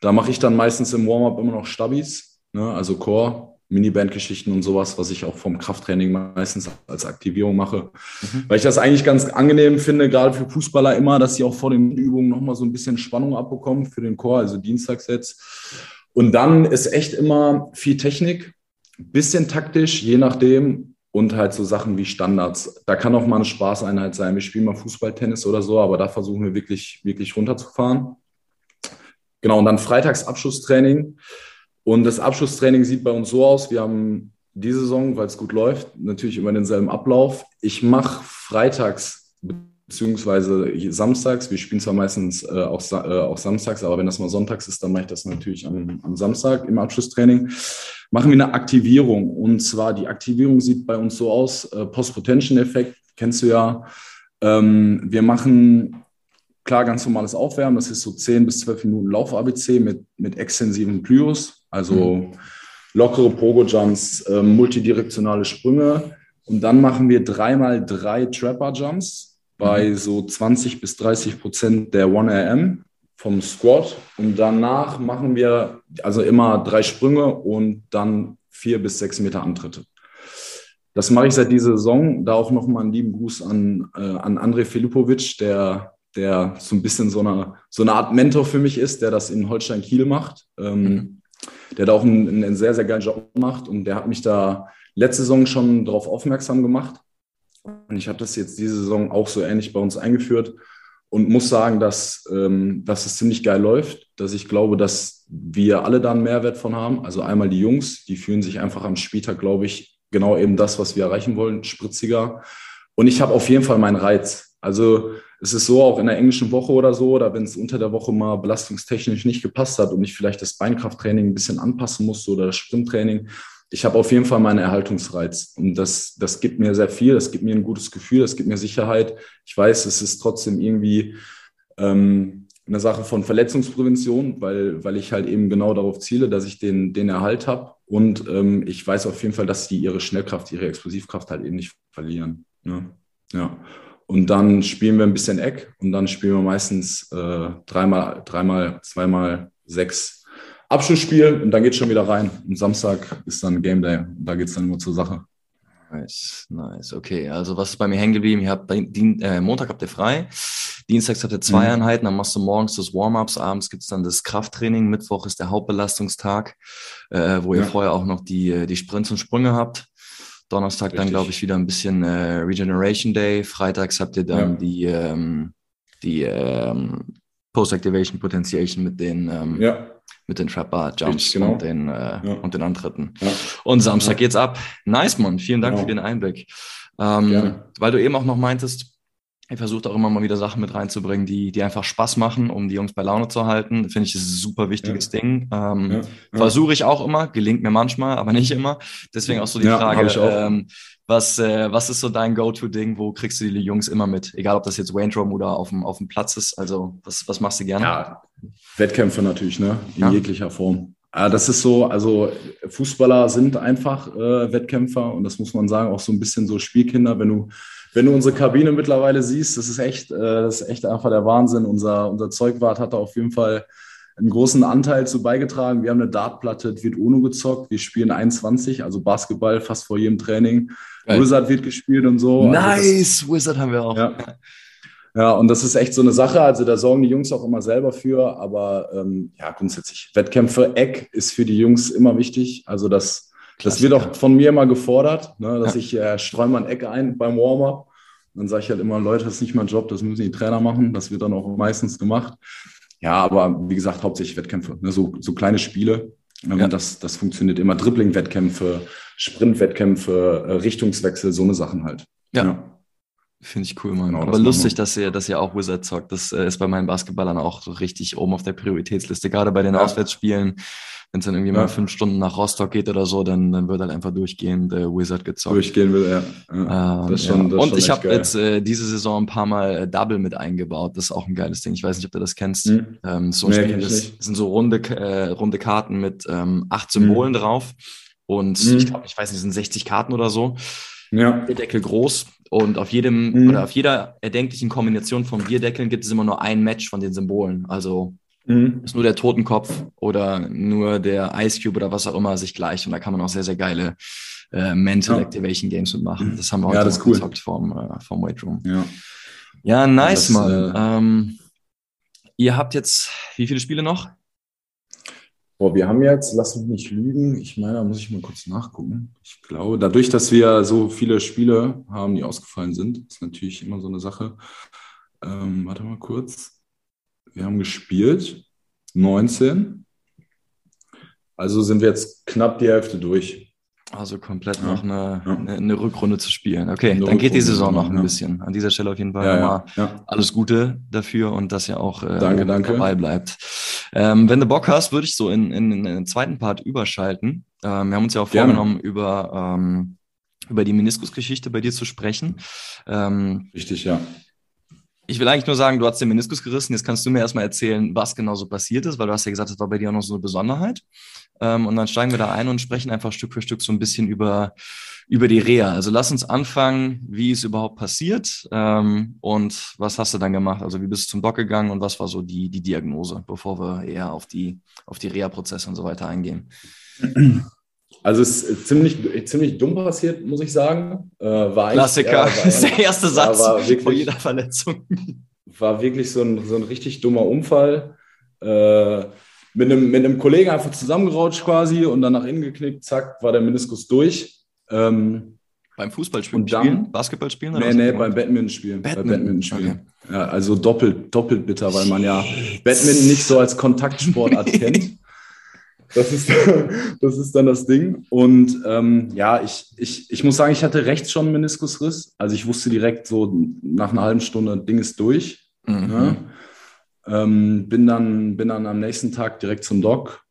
Speaker 2: Da mache ich dann meistens im Warm-up immer noch Stabis, ne? also Core, Miniband-Geschichten und sowas, was ich auch vom Krafttraining meistens als Aktivierung mache. Mhm. Weil ich das eigentlich ganz angenehm finde, gerade für Fußballer immer, dass sie auch vor den Übungen nochmal so ein bisschen Spannung abbekommen für den Core, also Dienstagssets. Und dann ist echt immer viel Technik, bisschen taktisch, je nachdem. Und halt so Sachen wie Standards. Da kann auch mal eine Spaßeinheit sein. Wir spielen mal Fußball, oder so, aber da versuchen wir wirklich, wirklich runterzufahren. Genau, und dann freitags Abschlusstraining. Und das Abschlusstraining sieht bei uns so aus. Wir haben diese Saison, weil es gut läuft, natürlich immer denselben Ablauf. Ich mache freitags beziehungsweise samstags. Wir spielen zwar meistens äh, auch, äh, auch samstags, aber wenn das mal sonntags ist, dann mache ich das natürlich am, am Samstag im Abschlusstraining. Machen wir eine Aktivierung. Und zwar die Aktivierung sieht bei uns so aus, äh, Post-Potential-Effekt, kennst du ja. Ähm, wir machen klar ganz normales Aufwärmen, das ist so 10 bis 12 Minuten Lauf-ABC mit, mit extensiven Plyos, also mhm. lockere Pogo-Jumps, äh, multidirektionale Sprünge. Und dann machen wir dreimal drei Trapper-Jumps bei mhm. so 20 bis 30 Prozent der 1RM vom Squat. Und danach machen wir also immer drei Sprünge und dann vier bis sechs Meter Antritte. Das mache ich seit dieser Saison. Da auch nochmal einen lieben Gruß an, äh, an André Filipovic, der, der so ein bisschen so eine, so eine Art Mentor für mich ist, der das in Holstein Kiel macht. Ähm, mhm. Der da auch einen, einen sehr, sehr geilen Job macht. Und der hat mich da letzte Saison schon darauf aufmerksam gemacht. Und ich habe das jetzt diese Saison auch so ähnlich bei uns eingeführt und muss sagen, dass, ähm, dass es ziemlich geil läuft, dass ich glaube, dass wir alle da einen Mehrwert von haben. Also einmal die Jungs, die fühlen sich einfach am Spieltag, glaube ich, genau eben das, was wir erreichen wollen, spritziger. Und ich habe auf jeden Fall meinen Reiz. Also es ist so, auch in der englischen Woche oder so, oder wenn es unter der Woche mal belastungstechnisch nicht gepasst hat und ich vielleicht das Beinkrafttraining ein bisschen anpassen musste oder das Sprinttraining, ich habe auf jeden Fall meinen Erhaltungsreiz. Und das, das gibt mir sehr viel, das gibt mir ein gutes Gefühl, das gibt mir Sicherheit. Ich weiß, es ist trotzdem irgendwie ähm, eine Sache von Verletzungsprävention, weil, weil ich halt eben genau darauf ziele, dass ich den, den Erhalt habe. Und ähm, ich weiß auf jeden Fall, dass die ihre Schnellkraft, ihre Explosivkraft halt eben nicht verlieren. Ne? Ja. Und dann spielen wir ein bisschen Eck und dann spielen wir meistens äh, dreimal, dreimal, zweimal sechs Abschlussspiel und dann geht es schon wieder rein. Und Samstag ist dann Game Day. Und da geht es dann nur zur Sache.
Speaker 1: Nice, nice. Okay, also was ist bei mir hängen geblieben? Ihr habt den, äh, Montag habt ihr frei. Dienstags hat er zwei mhm. Einheiten, dann machst du morgens das Warm-ups, abends gibt's dann das Krafttraining, Mittwoch ist der Hauptbelastungstag, äh, wo ihr vorher auch noch die, die Sprints und Sprünge habt. Donnerstag Richtig. dann, glaube ich, wieder ein bisschen äh, Regeneration Day. Freitags habt ihr dann ja. die, ähm, die ähm, Post-Activation Potentiation mit den, ähm, ja. mit den Trap Bar Jumps genau. und, den, äh, ja. und den Antritten. Und Samstag geht's ab. Nice, Mann. Vielen Dank genau. für den Einblick. Ähm, weil du eben auch noch meintest, ich versuche auch immer mal wieder Sachen mit reinzubringen, die, die einfach Spaß machen, um die Jungs bei Laune zu halten. Finde ich, das ist ein super wichtiges ja. Ding. Ähm, ja. Ja. Versuche ich auch immer, gelingt mir manchmal, aber nicht immer. Deswegen auch so die Frage, ähm, was, äh, was ist so dein Go-To-Ding? Wo kriegst du die Jungs immer mit? Egal, ob das jetzt Wayne Drum oder auf dem, auf dem Platz ist. Also, was, was machst du gerne? Ja,
Speaker 2: Wettkämpfe natürlich, ne? In jeglicher Form. Ja, das ist so, also Fußballer sind einfach äh, Wettkämpfer und das muss man sagen, auch so ein bisschen so Spielkinder, wenn du wenn du unsere Kabine mittlerweile siehst, das ist echt, äh, das ist echt einfach der Wahnsinn. Unser, unser Zeugwart hat da auf jeden Fall einen großen Anteil zu beigetragen. Wir haben eine Dartplatte, wird UNO gezockt. Wir spielen 21, also Basketball fast vor jedem Training. Geil. Wizard wird gespielt und so.
Speaker 1: Nice, also das, Wizard haben wir auch.
Speaker 2: Ja. ja, und das ist echt so eine Sache. Also da sorgen die Jungs auch immer selber für. Aber ähm, ja, grundsätzlich, Wettkämpfe, Eck ist für die Jungs immer wichtig. Also das das wird auch von mir immer gefordert, ne, dass ich äh, sträume ein Eck ein beim Warm-up. Dann sage ich halt immer, Leute, das ist nicht mein Job, das müssen die Trainer machen. Das wird dann auch meistens gemacht. Ja, aber wie gesagt, hauptsächlich Wettkämpfe, ne, so, so kleine Spiele. Ähm, ja. Das, das funktioniert immer. Dribbling-Wettkämpfe, Sprint-Wettkämpfe, äh, Richtungswechsel, so eine Sachen halt.
Speaker 1: ja. ja. Finde ich cool, Mann. Genau, Aber lustig, dass ihr, dass ihr auch Wizard zockt. Das äh, ist bei meinen Basketballern auch so richtig oben auf der Prioritätsliste. Gerade bei den ja. Auswärtsspielen wenn es dann irgendwie ja. mal fünf Stunden nach Rostock geht oder so, dann, dann wird halt einfach durchgehend äh, Wizard gezockt.
Speaker 2: Durchgehen will, ja. ja.
Speaker 1: Ähm, das schon, das Und ich habe jetzt äh, diese Saison ein paar Mal äh, Double mit eingebaut. Das ist auch ein geiles Ding. Ich weiß nicht, ob du das kennst. Hm. Ähm, so ein nee, Spiel, das, das sind so runde, äh, runde Karten mit ähm, acht Symbolen hm. drauf. Und hm. ich glaube, ich weiß nicht, sind 60 Karten oder so. Ja. Bierdeckel groß. Und auf jedem hm. oder auf jeder erdenklichen Kombination von Bierdeckeln gibt es immer nur ein Match von den Symbolen. Also Mhm. Ist nur der Totenkopf oder nur der Ice Cube oder was auch immer sich gleich. Und da kann man auch sehr, sehr geile äh, Mental ja. Activation Games mitmachen. Das haben wir heute ja, das cool. gezockt vom, äh, vom Weight Room. Ja, ja nice, das, mal. Äh, ähm, ihr habt jetzt wie viele Spiele noch?
Speaker 2: Boah, wir haben jetzt, lass mich nicht lügen, ich meine, da muss ich mal kurz nachgucken. Ich glaube, dadurch, dass wir so viele Spiele haben, die ausgefallen sind, ist natürlich immer so eine Sache. Ähm, warte mal kurz wir haben gespielt, 19. Also sind wir jetzt knapp die Hälfte durch.
Speaker 1: Also komplett ja. noch eine, ja. eine, eine, Rückrunde zu spielen. Okay, eine dann geht die Saison noch ein ja. bisschen. An dieser Stelle auf jeden Fall ja, alles Gute dafür und dass ihr auch äh,
Speaker 2: danke, danke.
Speaker 1: dabei bleibt. Ähm, wenn du Bock hast, würde ich so in, in, in, den zweiten Part überschalten. Ähm, wir haben uns ja auch Gerne. vorgenommen, über, ähm, über die Meniskusgeschichte bei dir zu sprechen.
Speaker 2: Ähm, Richtig, ja.
Speaker 1: Ich will eigentlich nur sagen, du hast den Meniskus gerissen. Jetzt kannst du mir erstmal erzählen, was genau so passiert ist, weil du hast ja gesagt, das war bei dir auch noch so eine Besonderheit. Ähm, und dann steigen wir da ein und sprechen einfach Stück für Stück so ein bisschen über, über die Reha. Also lass uns anfangen, wie ist überhaupt passiert ähm, und was hast du dann gemacht? Also wie bist du zum Doc gegangen und was war so die, die Diagnose, bevor wir eher auf die, auf die Reha-Prozesse und so weiter eingehen?
Speaker 2: Also es ist ziemlich, ziemlich dumm passiert, muss ich sagen.
Speaker 1: Äh, war Klassiker, ja, war, ist der erste Satz war wirklich, vor jeder Verletzung.
Speaker 2: War wirklich so ein, so ein richtig dummer Unfall. Äh, mit, einem, mit einem Kollegen einfach zusammengerauscht quasi und dann nach innen geknickt, zack, war der Meniskus durch. Ähm,
Speaker 1: beim Fußballspielen? Dann, Basketballspielen?
Speaker 2: Nee, nee, beim Badmintonspielen. Badminton. Bei Badmintonspielen. Okay. Ja, also doppelt, doppelt bitter, weil man ja Badminton nicht so als Kontaktsportart kennt. Das ist, das ist dann das Ding. Und ähm, ja, ich, ich, ich muss sagen, ich hatte rechts schon einen Meniskusriss. Also ich wusste direkt so nach einer halben Stunde, Ding ist durch. Mhm. Ja. Ähm, bin, dann, bin dann am nächsten Tag direkt zum Doc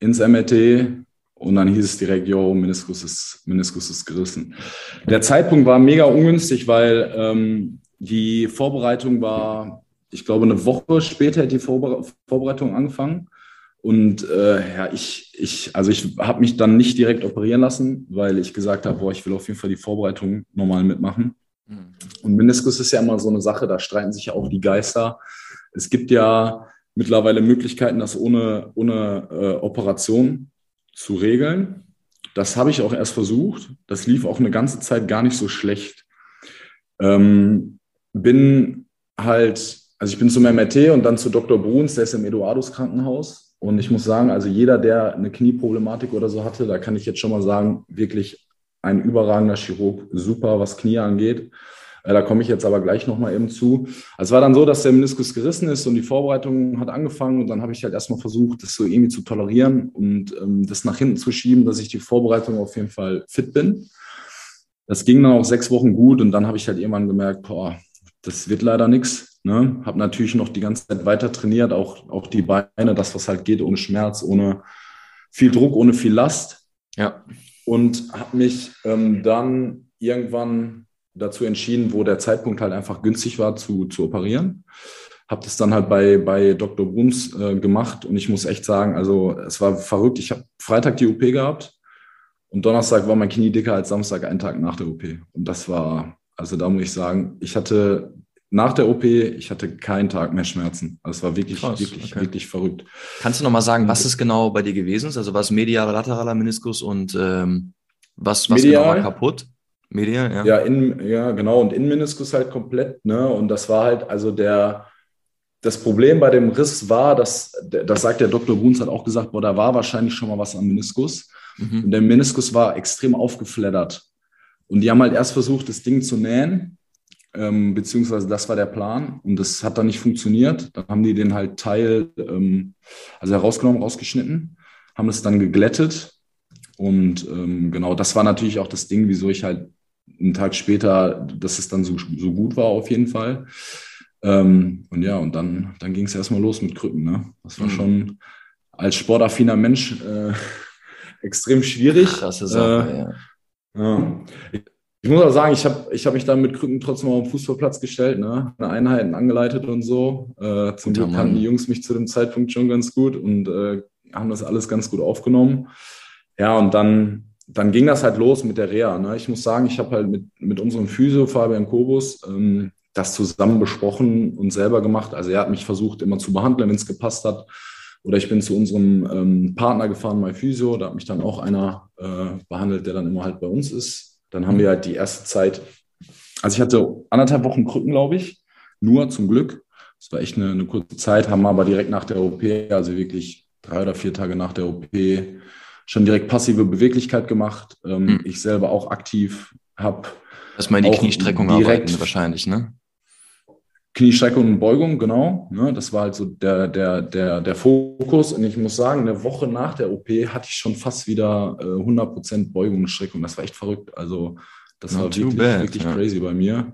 Speaker 2: ins MRT und dann hieß es direkt, yo, Meniskus ist, Meniskus ist gerissen. Der Zeitpunkt war mega ungünstig, weil ähm, die Vorbereitung war, ich glaube, eine Woche später hat die Vorbe Vorbereitung angefangen. Und äh, ja, ich, ich, also ich habe mich dann nicht direkt operieren lassen, weil ich gesagt habe, boah, ich will auf jeden Fall die Vorbereitung normal mitmachen. Mhm. Und Meniskus ist ja immer so eine Sache, da streiten sich ja auch die Geister. Es gibt ja mittlerweile Möglichkeiten, das ohne, ohne äh, Operation zu regeln. Das habe ich auch erst versucht. Das lief auch eine ganze Zeit gar nicht so schlecht. Ähm, bin halt also ich bin zum MRT und dann zu Dr. Bruns, der ist im Eduardus Krankenhaus. Und ich muss sagen, also jeder, der eine Knieproblematik oder so hatte, da kann ich jetzt schon mal sagen, wirklich ein überragender Chirurg, super, was Knie angeht. Äh, da komme ich jetzt aber gleich nochmal eben zu. Also es war dann so, dass der Meniskus gerissen ist und die Vorbereitung hat angefangen und dann habe ich halt erstmal versucht, das so irgendwie zu tolerieren und ähm, das nach hinten zu schieben, dass ich die Vorbereitung auf jeden Fall fit bin. Das ging dann auch sechs Wochen gut und dann habe ich halt irgendwann gemerkt, boah, das wird leider nichts. Ne? Habe natürlich noch die ganze Zeit weiter trainiert, auch, auch die Beine, das, was halt geht, ohne Schmerz, ohne viel Druck, ohne viel Last.
Speaker 1: Ja.
Speaker 2: Und habe mich ähm, dann irgendwann dazu entschieden, wo der Zeitpunkt halt einfach günstig war zu, zu operieren. Habe das dann halt bei, bei Dr. Bruns äh, gemacht und ich muss echt sagen, also es war verrückt. Ich habe Freitag die OP gehabt und Donnerstag war mein Knie dicker als Samstag, einen Tag nach der OP. Und das war, also da muss ich sagen, ich hatte nach der OP, ich hatte keinen Tag mehr Schmerzen. Also es war wirklich, Krass, wirklich, okay. wirklich verrückt.
Speaker 1: Kannst du nochmal sagen, was es genau bei dir gewesen ist? Also was medial, lateraler Meniskus und ähm, was, was
Speaker 2: medial,
Speaker 1: genau war kaputt?
Speaker 2: Medial, ja. Ja, in, ja, genau. Und Innenmeniskus halt komplett. Ne? Und das war halt, also der, das Problem bei dem Riss war, dass, das sagt der Dr. Bruns, hat auch gesagt, boah, da war wahrscheinlich schon mal was am Meniskus. Mhm. Und der Meniskus war extrem aufgeflattert. Und die haben halt erst versucht, das Ding zu nähen, ähm, beziehungsweise das war der Plan. Und das hat dann nicht funktioniert. Dann haben die den halt Teil, ähm, also herausgenommen, rausgeschnitten, haben es dann geglättet. Und ähm, genau, das war natürlich auch das Ding, wieso ich halt einen Tag später, dass es dann so, so gut war auf jeden Fall. Ähm, und ja, und dann, dann ging es erstmal los mit Krücken. Ne? Das war mhm. schon als sportaffiner Mensch äh, extrem schwierig.
Speaker 1: Krasse Sache, äh, ja.
Speaker 2: ja. Ich, muss auch sagen, ich habe ich hab mich dann mit Krücken trotzdem auf den Fußballplatz gestellt, ne? eine Einheiten angeleitet und so. Äh, zum Glück kannten die Jungs mich zu dem Zeitpunkt schon ganz gut und äh, haben das alles ganz gut aufgenommen. Ja, und dann dann ging das halt los mit der Reha. Ne? Ich muss sagen, ich habe halt mit, mit unserem Physio, Fabian Kobus, ähm, das zusammen besprochen und selber gemacht. Also er hat mich versucht, immer zu behandeln, wenn es gepasst hat. Oder ich bin zu unserem ähm, Partner gefahren, mein Physio. Da hat mich dann auch einer äh, behandelt, der dann immer halt bei uns ist. Dann haben wir halt die erste Zeit, also ich hatte anderthalb Wochen Krücken, glaube ich, nur zum Glück. Das war echt eine, eine kurze Zeit, haben aber direkt nach der OP, also wirklich drei oder vier Tage nach der OP, schon direkt passive Beweglichkeit gemacht. Ähm, hm. Ich selber auch aktiv habe.
Speaker 1: Erstmal in die Kniestreckung direkt arbeiten wahrscheinlich, ne?
Speaker 2: Kniestreckung und Beugung, genau. Ne, das war halt so der, der, der, der Fokus. Und ich muss sagen, eine Woche nach der OP hatte ich schon fast wieder äh, 100% Beugung und Streckung. Das war echt verrückt. Also das Not war wirklich, bad, wirklich ja. crazy bei mir.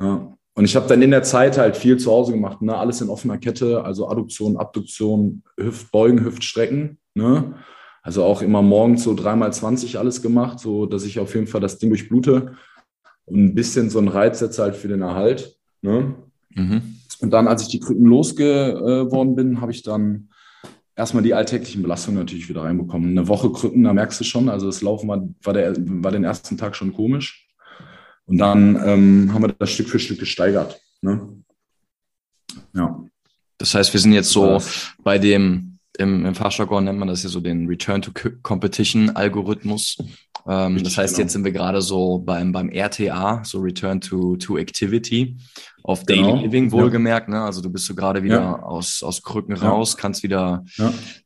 Speaker 2: Ja. Und ich habe dann in der Zeit halt viel zu Hause gemacht. Ne? Alles in offener Kette, also Adduktion, Abduktion, Hüftbeugen, Hüftstrecken. Ne? Also auch immer morgens so dreimal 20 alles gemacht, so dass ich auf jeden Fall das Ding durchblute und ein bisschen so einen Reiz setze halt für den Erhalt. Ne? Mhm. Und dann, als ich die Krücken losgeworden bin, habe ich dann erstmal die alltäglichen Belastungen natürlich wieder reinbekommen. Eine Woche Krücken, da merkst du schon, also das Laufen war, war, der, war den ersten Tag schon komisch. Und dann ähm, haben wir das Stück für Stück gesteigert. Ne?
Speaker 1: Ja. Das heißt, wir sind jetzt so bei dem im, im Fachjargon nennt man das ja so den Return to Competition Algorithmus. Ähm, das heißt, genau. jetzt sind wir gerade so beim, beim RTA, so Return to, to Activity, auf Daily genau. Living wohlgemerkt. Ja. Ne? Also du bist so gerade wieder ja. aus, aus Krücken ja. raus, kannst wieder,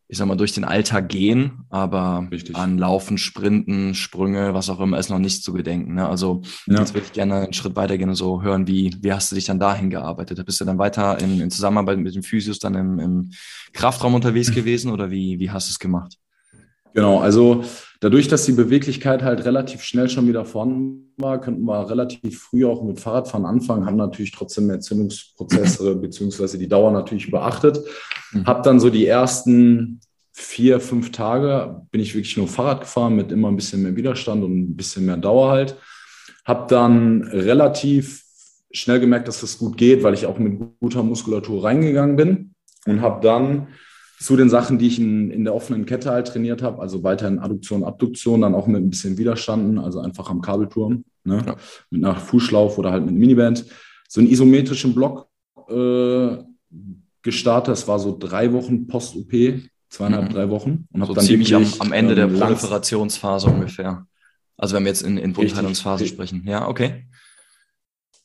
Speaker 1: ich sag mal, durch den Alltag gehen, aber Richtig. an Laufen, Sprinten, Sprünge, was auch immer, ist noch nicht zu gedenken. Ne? Also jetzt würde ich gerne einen Schritt weitergehen und so hören, wie, wie hast du dich dann dahin gearbeitet? Bist du dann weiter in, in Zusammenarbeit mit den Physios dann im, im Kraftraum unterwegs gewesen oder wie, wie hast du es gemacht?
Speaker 2: Genau, also dadurch, dass die Beweglichkeit halt relativ schnell schon wieder vorhanden war, könnten wir relativ früh auch mit Fahrradfahren anfangen, haben natürlich trotzdem Entzündungsprozesse beziehungsweise die Dauer natürlich beachtet. Mhm. Hab dann so die ersten vier, fünf Tage bin ich wirklich nur Fahrrad gefahren mit immer ein bisschen mehr Widerstand und ein bisschen mehr Dauer halt. Hab dann relativ schnell gemerkt, dass das gut geht, weil ich auch mit guter Muskulatur reingegangen bin und habe dann zu den Sachen, die ich in, in der offenen Kette halt trainiert habe, also weiterhin Adduktion, Abduktion, dann auch mit ein bisschen Widerstanden, also einfach am Kabelturm, ne? Ja. mit einer Fußschlauf oder halt mit Miniband, so einen isometrischen Block äh, gestartet. Das war so drei Wochen Post-OP, zweieinhalb, mhm. drei Wochen.
Speaker 1: Und so dann ziemlich am, am Ende ähm, der Proliferationsphase ungefähr. Also wenn wir jetzt in, in Wundheilungsphase sprechen. Ja, okay.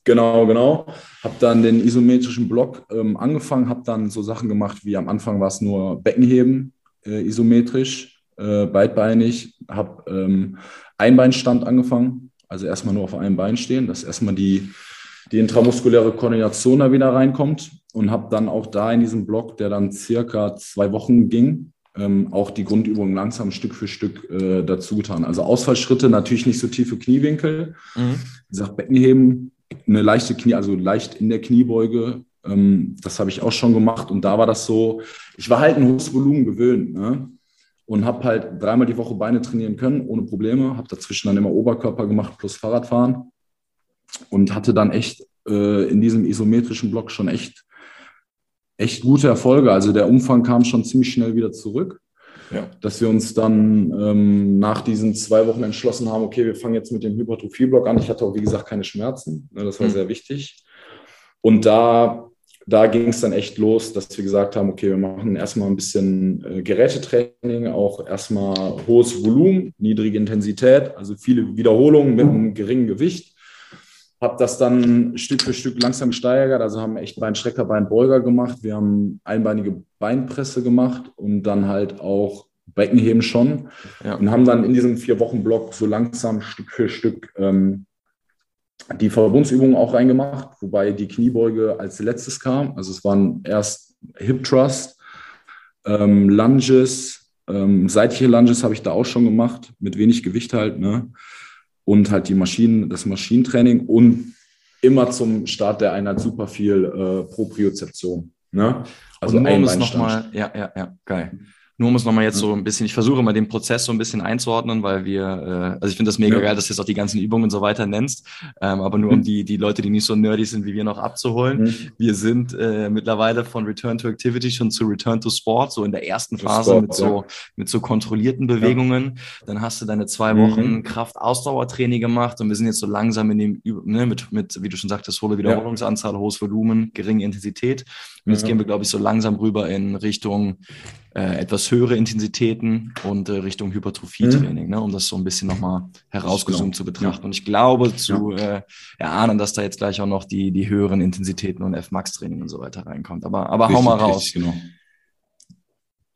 Speaker 2: Genau, genau. Habe dann den isometrischen Block ähm, angefangen, habe dann so Sachen gemacht wie am Anfang war es nur Beckenheben, äh, isometrisch, äh, beidbeinig. Habe ähm, Einbeinstand angefangen, also erstmal nur auf einem Bein stehen, dass erstmal die, die intramuskuläre Koordination da wieder reinkommt und habe dann auch da in diesem Block, der dann circa zwei Wochen ging, ähm, auch die Grundübungen langsam Stück für Stück äh, dazu getan. Also Ausfallschritte, natürlich nicht so tiefe Kniewinkel. Mhm. Wie gesagt, Beckenheben, eine leichte Knie, also leicht in der Kniebeuge. Ähm, das habe ich auch schon gemacht. Und da war das so, ich war halt ein hohes Volumen gewöhnt. Ne? Und habe halt dreimal die Woche Beine trainieren können, ohne Probleme. Habe dazwischen dann immer Oberkörper gemacht plus Fahrradfahren. Und hatte dann echt äh, in diesem isometrischen Block schon echt, echt gute Erfolge. Also der Umfang kam schon ziemlich schnell wieder zurück. Ja. Dass wir uns dann ähm, nach diesen zwei Wochen entschlossen haben, okay, wir fangen jetzt mit dem Hypertrophie-Block an. Ich hatte auch, wie gesagt, keine Schmerzen. Ne, das war mhm. sehr wichtig. Und da, da ging es dann echt los, dass wir gesagt haben, okay, wir machen erstmal ein bisschen äh, Gerätetraining, auch erstmal hohes Volumen, niedrige Intensität, also viele Wiederholungen mit einem geringen Gewicht habe das dann Stück für Stück langsam gesteigert. Also haben echt Beinstrecker, Beinbeuger gemacht. Wir haben einbeinige Beinpresse gemacht und dann halt auch Beckenheben schon. Ja. Und haben dann in diesem Vier-Wochen-Block so langsam Stück für Stück ähm, die Verbundsübungen auch reingemacht, wobei die Kniebeuge als letztes kam. Also es waren erst Hip Thrust, ähm, Lunges, ähm, seitliche Lunges habe ich da auch schon gemacht, mit wenig Gewicht halt. Ne? Und halt die Maschinen, das Maschinentraining und immer zum Start der Einheit super viel äh, Propriozeption. Ne?
Speaker 1: Also und um es nochmal, ja, ja, ja, geil. Nur um es nochmal jetzt so ein bisschen, ich versuche mal den Prozess so ein bisschen einzuordnen, weil wir, äh, also ich finde das mega ja. geil, dass du jetzt auch die ganzen Übungen und so weiter nennst, ähm, aber nur um mhm. die, die Leute, die nicht so nerdy sind wie wir noch abzuholen. Mhm. Wir sind äh, mittlerweile von Return to Activity schon zu Return to Sport, so in der ersten Phase Sport, mit so, ja. mit so kontrollierten Bewegungen. Dann hast du deine zwei mhm. Wochen mhm. Kraft-Ausdauertraining gemacht und wir sind jetzt so langsam in dem, ne, mit, mit, wie du schon sagtest, hohe Wiederholungsanzahl, hohes Volumen, geringe Intensität. Und jetzt gehen wir, glaube ich, so langsam rüber in Richtung äh, etwas höhere Intensitäten und äh, Richtung Hypertrophie-Training, mhm. ne, um das so ein bisschen nochmal herausgezoomt genau. zu betrachten. Ja. Und ich glaube zu ja. äh, erahnen, dass da jetzt gleich auch noch die, die höheren Intensitäten und F-Max-Training und so weiter reinkommt. Aber, aber richtig, hau mal raus. Richtig, genau.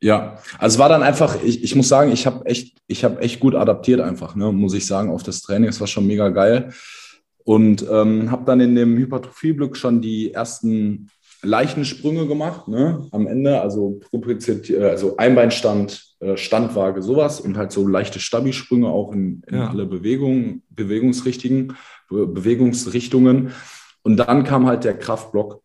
Speaker 2: Ja, also es war dann einfach, ich, ich muss sagen, ich habe echt, ich habe echt gut adaptiert einfach, ne, muss ich sagen, auf das Training. Es war schon mega geil. Und ähm, habe dann in dem Hypertrophie-Block schon die ersten leichten Sprünge gemacht, ne? am Ende, also, also Einbeinstand, äh, Standwaage, sowas und halt so leichte Stabi-Sprünge auch in, in ja. alle Bewegungen, Bewegungsrichtungen, Bewegungsrichtungen. Und dann kam halt der Kraftblock,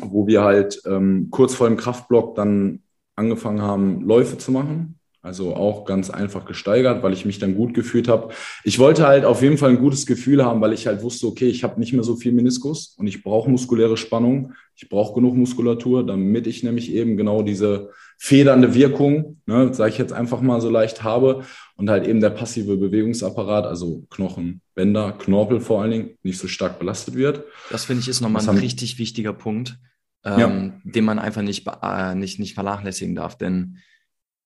Speaker 2: wo wir halt ähm, kurz vor dem Kraftblock dann angefangen haben, Läufe zu machen. Also auch ganz einfach gesteigert, weil ich mich dann gut gefühlt habe. Ich wollte halt auf jeden Fall ein gutes Gefühl haben, weil ich halt wusste, okay, ich habe nicht mehr so viel Meniskus und ich brauche muskuläre Spannung. Ich brauche genug Muskulatur, damit ich nämlich eben genau diese federnde Wirkung, ne, sage ich jetzt einfach mal so leicht habe und halt eben der passive Bewegungsapparat, also Knochen, Bänder, Knorpel vor allen Dingen, nicht so stark belastet wird.
Speaker 1: Das finde ich ist nochmal ein richtig wichtiger Punkt, ähm, ja. den man einfach nicht, äh, nicht, nicht vernachlässigen darf, denn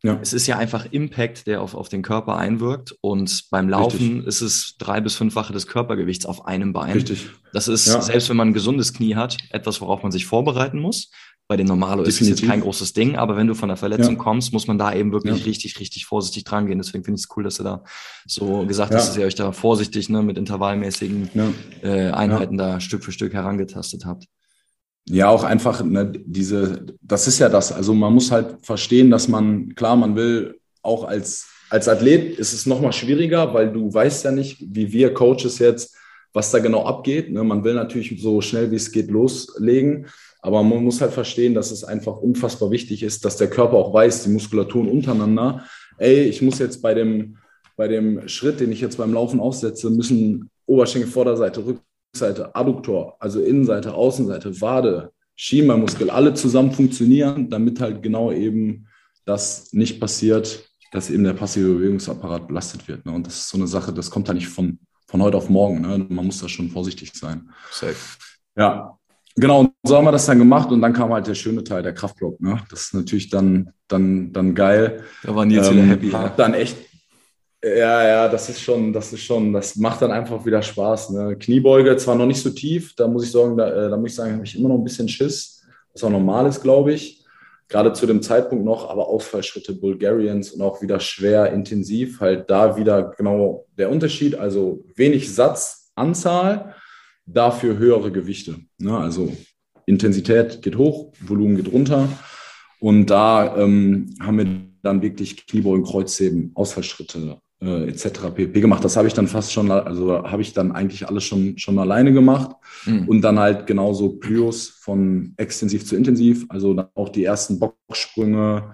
Speaker 1: ja. Es ist ja einfach Impact, der auf, auf den Körper einwirkt. Und beim Laufen Richtig. ist es drei bis fünffache des Körpergewichts auf einem Bein. Richtig. Das ist, ja. selbst wenn man ein gesundes Knie hat, etwas, worauf man sich vorbereiten muss. Bei den Normalo ist es jetzt kein großes Ding, aber wenn du von der Verletzung ja. kommst, muss man da eben wirklich ja. richtig, richtig vorsichtig dran gehen. Deswegen finde ich es cool, dass du da so gesagt hast, dass ihr euch da vorsichtig ne, mit intervallmäßigen äh, Einheiten da Stück für Stück herangetastet habt.
Speaker 2: Ja, auch einfach ne, diese, das ist ja das. Also man muss halt verstehen, dass man, klar, man will auch als, als Athlet ist es nochmal schwieriger, weil du weißt ja nicht, wie wir Coaches jetzt, was da genau abgeht. Ne? Man will natürlich so schnell wie es geht loslegen, aber man muss halt verstehen, dass es einfach unfassbar wichtig ist, dass der Körper auch weiß, die Muskulaturen untereinander, ey, ich muss jetzt bei dem, bei dem Schritt, den ich jetzt beim Laufen aussetze, müssen Oberschenkel, Vorderseite, Rücken, Seite, Adduktor, also Innenseite, Außenseite, Wade, Schiemermuskel, alle zusammen funktionieren, damit halt genau eben das nicht passiert, dass eben der passive Bewegungsapparat belastet wird. Ne? Und das ist so eine Sache, das kommt da nicht von, von heute auf morgen. Ne? Man muss da schon vorsichtig sein. Safe. Ja, Genau, und so haben wir das dann gemacht und dann kam halt der schöne Teil, der Kraftblock. Ne? Das ist natürlich dann, dann, dann geil.
Speaker 1: Da waren die jetzt ähm, wieder happy.
Speaker 2: Ja. Dann echt Ja, ja, das ist schon, das ist schon, das macht dann einfach wieder Spaß. Ne? Kniebeuge zwar noch nicht so tief, da muss ich sagen, da, äh, da muss ich sagen, habe ich immer noch ein bisschen Schiss, was auch normal ist, glaube ich. Gerade zu dem Zeitpunkt noch, aber Ausfallschritte Bulgarians und auch wieder schwer intensiv, halt da wieder genau der Unterschied, also wenig Satzanzahl, dafür höhere Gewichte. Ne? Also Intensität geht hoch, Volumen geht runter. Und da ähm, haben wir dann wirklich Kniebeugen, Kreuzheben, Ausfallschritte äh, etc. pp. gemacht. Das habe ich dann fast schon, also habe ich dann eigentlich alles schon, schon alleine gemacht. Mhm. Und dann halt genauso Plyos von extensiv zu intensiv, also dann auch die ersten Boxsprünge.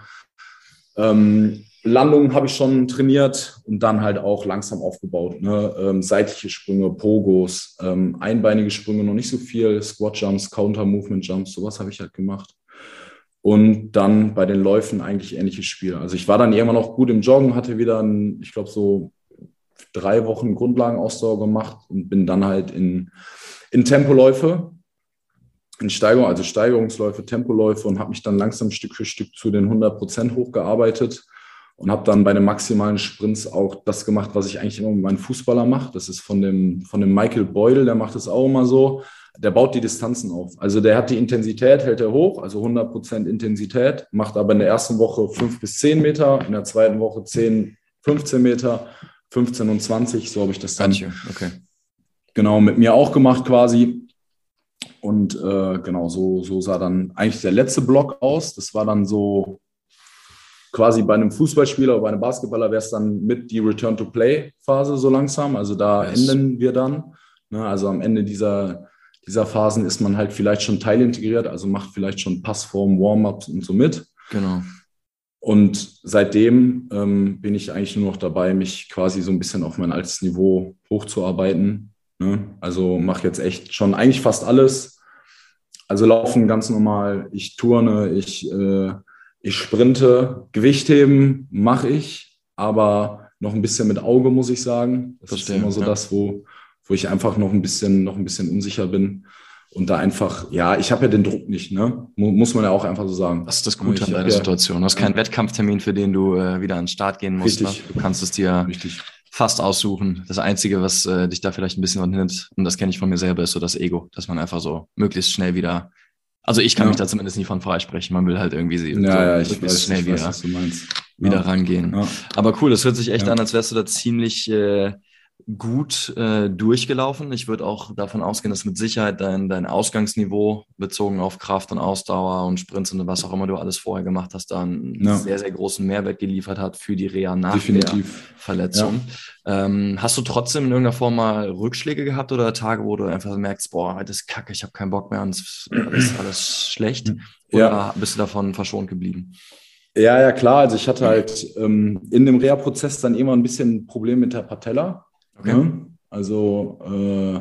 Speaker 2: Ähm, Landungen habe ich schon trainiert und dann halt auch langsam aufgebaut. Ne? Ähm, seitliche Sprünge, Pogos, ähm, einbeinige Sprünge noch nicht so viel, Squat Jumps, Counter Movement Jumps, sowas habe ich halt gemacht. Und dann bei den Läufen eigentlich ähnliches Spiel. Also ich war dann irgendwann noch gut im Joggen, hatte wieder, ein, ich glaube, so drei Wochen Grundlagenausdauer gemacht und bin dann halt in, in Tempoläufe, in Steigerung, also Steigerungsläufe, Tempoläufe und habe mich dann langsam Stück für Stück zu den 100 Prozent hochgearbeitet und habe dann bei den maximalen Sprints auch das gemacht, was ich eigentlich immer mit meinen Fußballer mache. Das ist von dem, von dem Michael Beudel, der macht das auch immer so der baut die Distanzen auf. Also der hat die Intensität, hält er hoch, also 100 Prozent Intensität, macht aber in der ersten Woche 5 bis 10 Meter, in der zweiten Woche 10, 15 Meter, 15 und 20, so habe ich das dann okay. genau mit mir auch gemacht quasi. Und äh, genau, so, so sah dann eigentlich der letzte Block aus. Das war dann so quasi bei einem Fußballspieler oder bei einem Basketballer wäre es dann mit die Return-to-Play-Phase so langsam. Also da yes. enden wir dann. Ne? Also am Ende dieser dieser Phasen ist man halt vielleicht schon teilintegriert, also macht vielleicht schon Passform, Warm-ups und so mit.
Speaker 1: Genau.
Speaker 2: Und seitdem ähm, bin ich eigentlich nur noch dabei, mich quasi so ein bisschen auf mein altes Niveau hochzuarbeiten. Ne? Also mache jetzt echt schon eigentlich fast alles. Also laufen ganz normal, ich turne, ich, äh, ich sprinte, Gewichtheben mache ich, aber noch ein bisschen mit Auge, muss ich sagen. Das Verstehe, ist immer so ja. das, wo, wo ich einfach noch ein bisschen, noch ein bisschen unsicher bin. Und da einfach, ja, ich habe ja den Druck nicht, ne? Muss man ja auch einfach so sagen.
Speaker 1: Das ist das Gute an deiner ja, Situation. Du hast keinen ja. Wettkampftermin, für den du äh, wieder an den Start gehen musst. Ne? Du kannst es dir Richtig. fast aussuchen. Das Einzige, was äh, dich da vielleicht ein bisschen hindert, und das kenne ich von mir selber, ist so das Ego, dass man einfach so möglichst schnell wieder also ich kann ja. mich da zumindest nie von freisprechen. Man will halt irgendwie sie
Speaker 2: ja, so ja, ich weiß, schnell ich wieder, weiß,
Speaker 1: wieder rangehen. Aber cool, das hört sich echt an, als wärst du da ziemlich äh, gut äh, durchgelaufen. Ich würde auch davon ausgehen, dass mit Sicherheit dein, dein Ausgangsniveau bezogen auf Kraft und Ausdauer und Sprints und was auch immer du alles vorher gemacht hast, da einen ja. sehr, sehr großen Mehrwert geliefert hat für die Reha nach
Speaker 2: Definitiv.
Speaker 1: der Verletzung. Ja. Ähm, hast du trotzdem in irgendeiner Form mal Rückschläge gehabt oder Tage, wo du einfach merkst, boah, heute ist kacke, ich habe keinen Bock mehr und es ist alles, schlecht? Oder ja. bist du davon verschont geblieben?
Speaker 2: Ja, ja, klar. Also ich hatte halt ähm, in dem Reha-Prozess dann immer ein bisschen Problem mit der Patella. Okay. Ne? Also äh,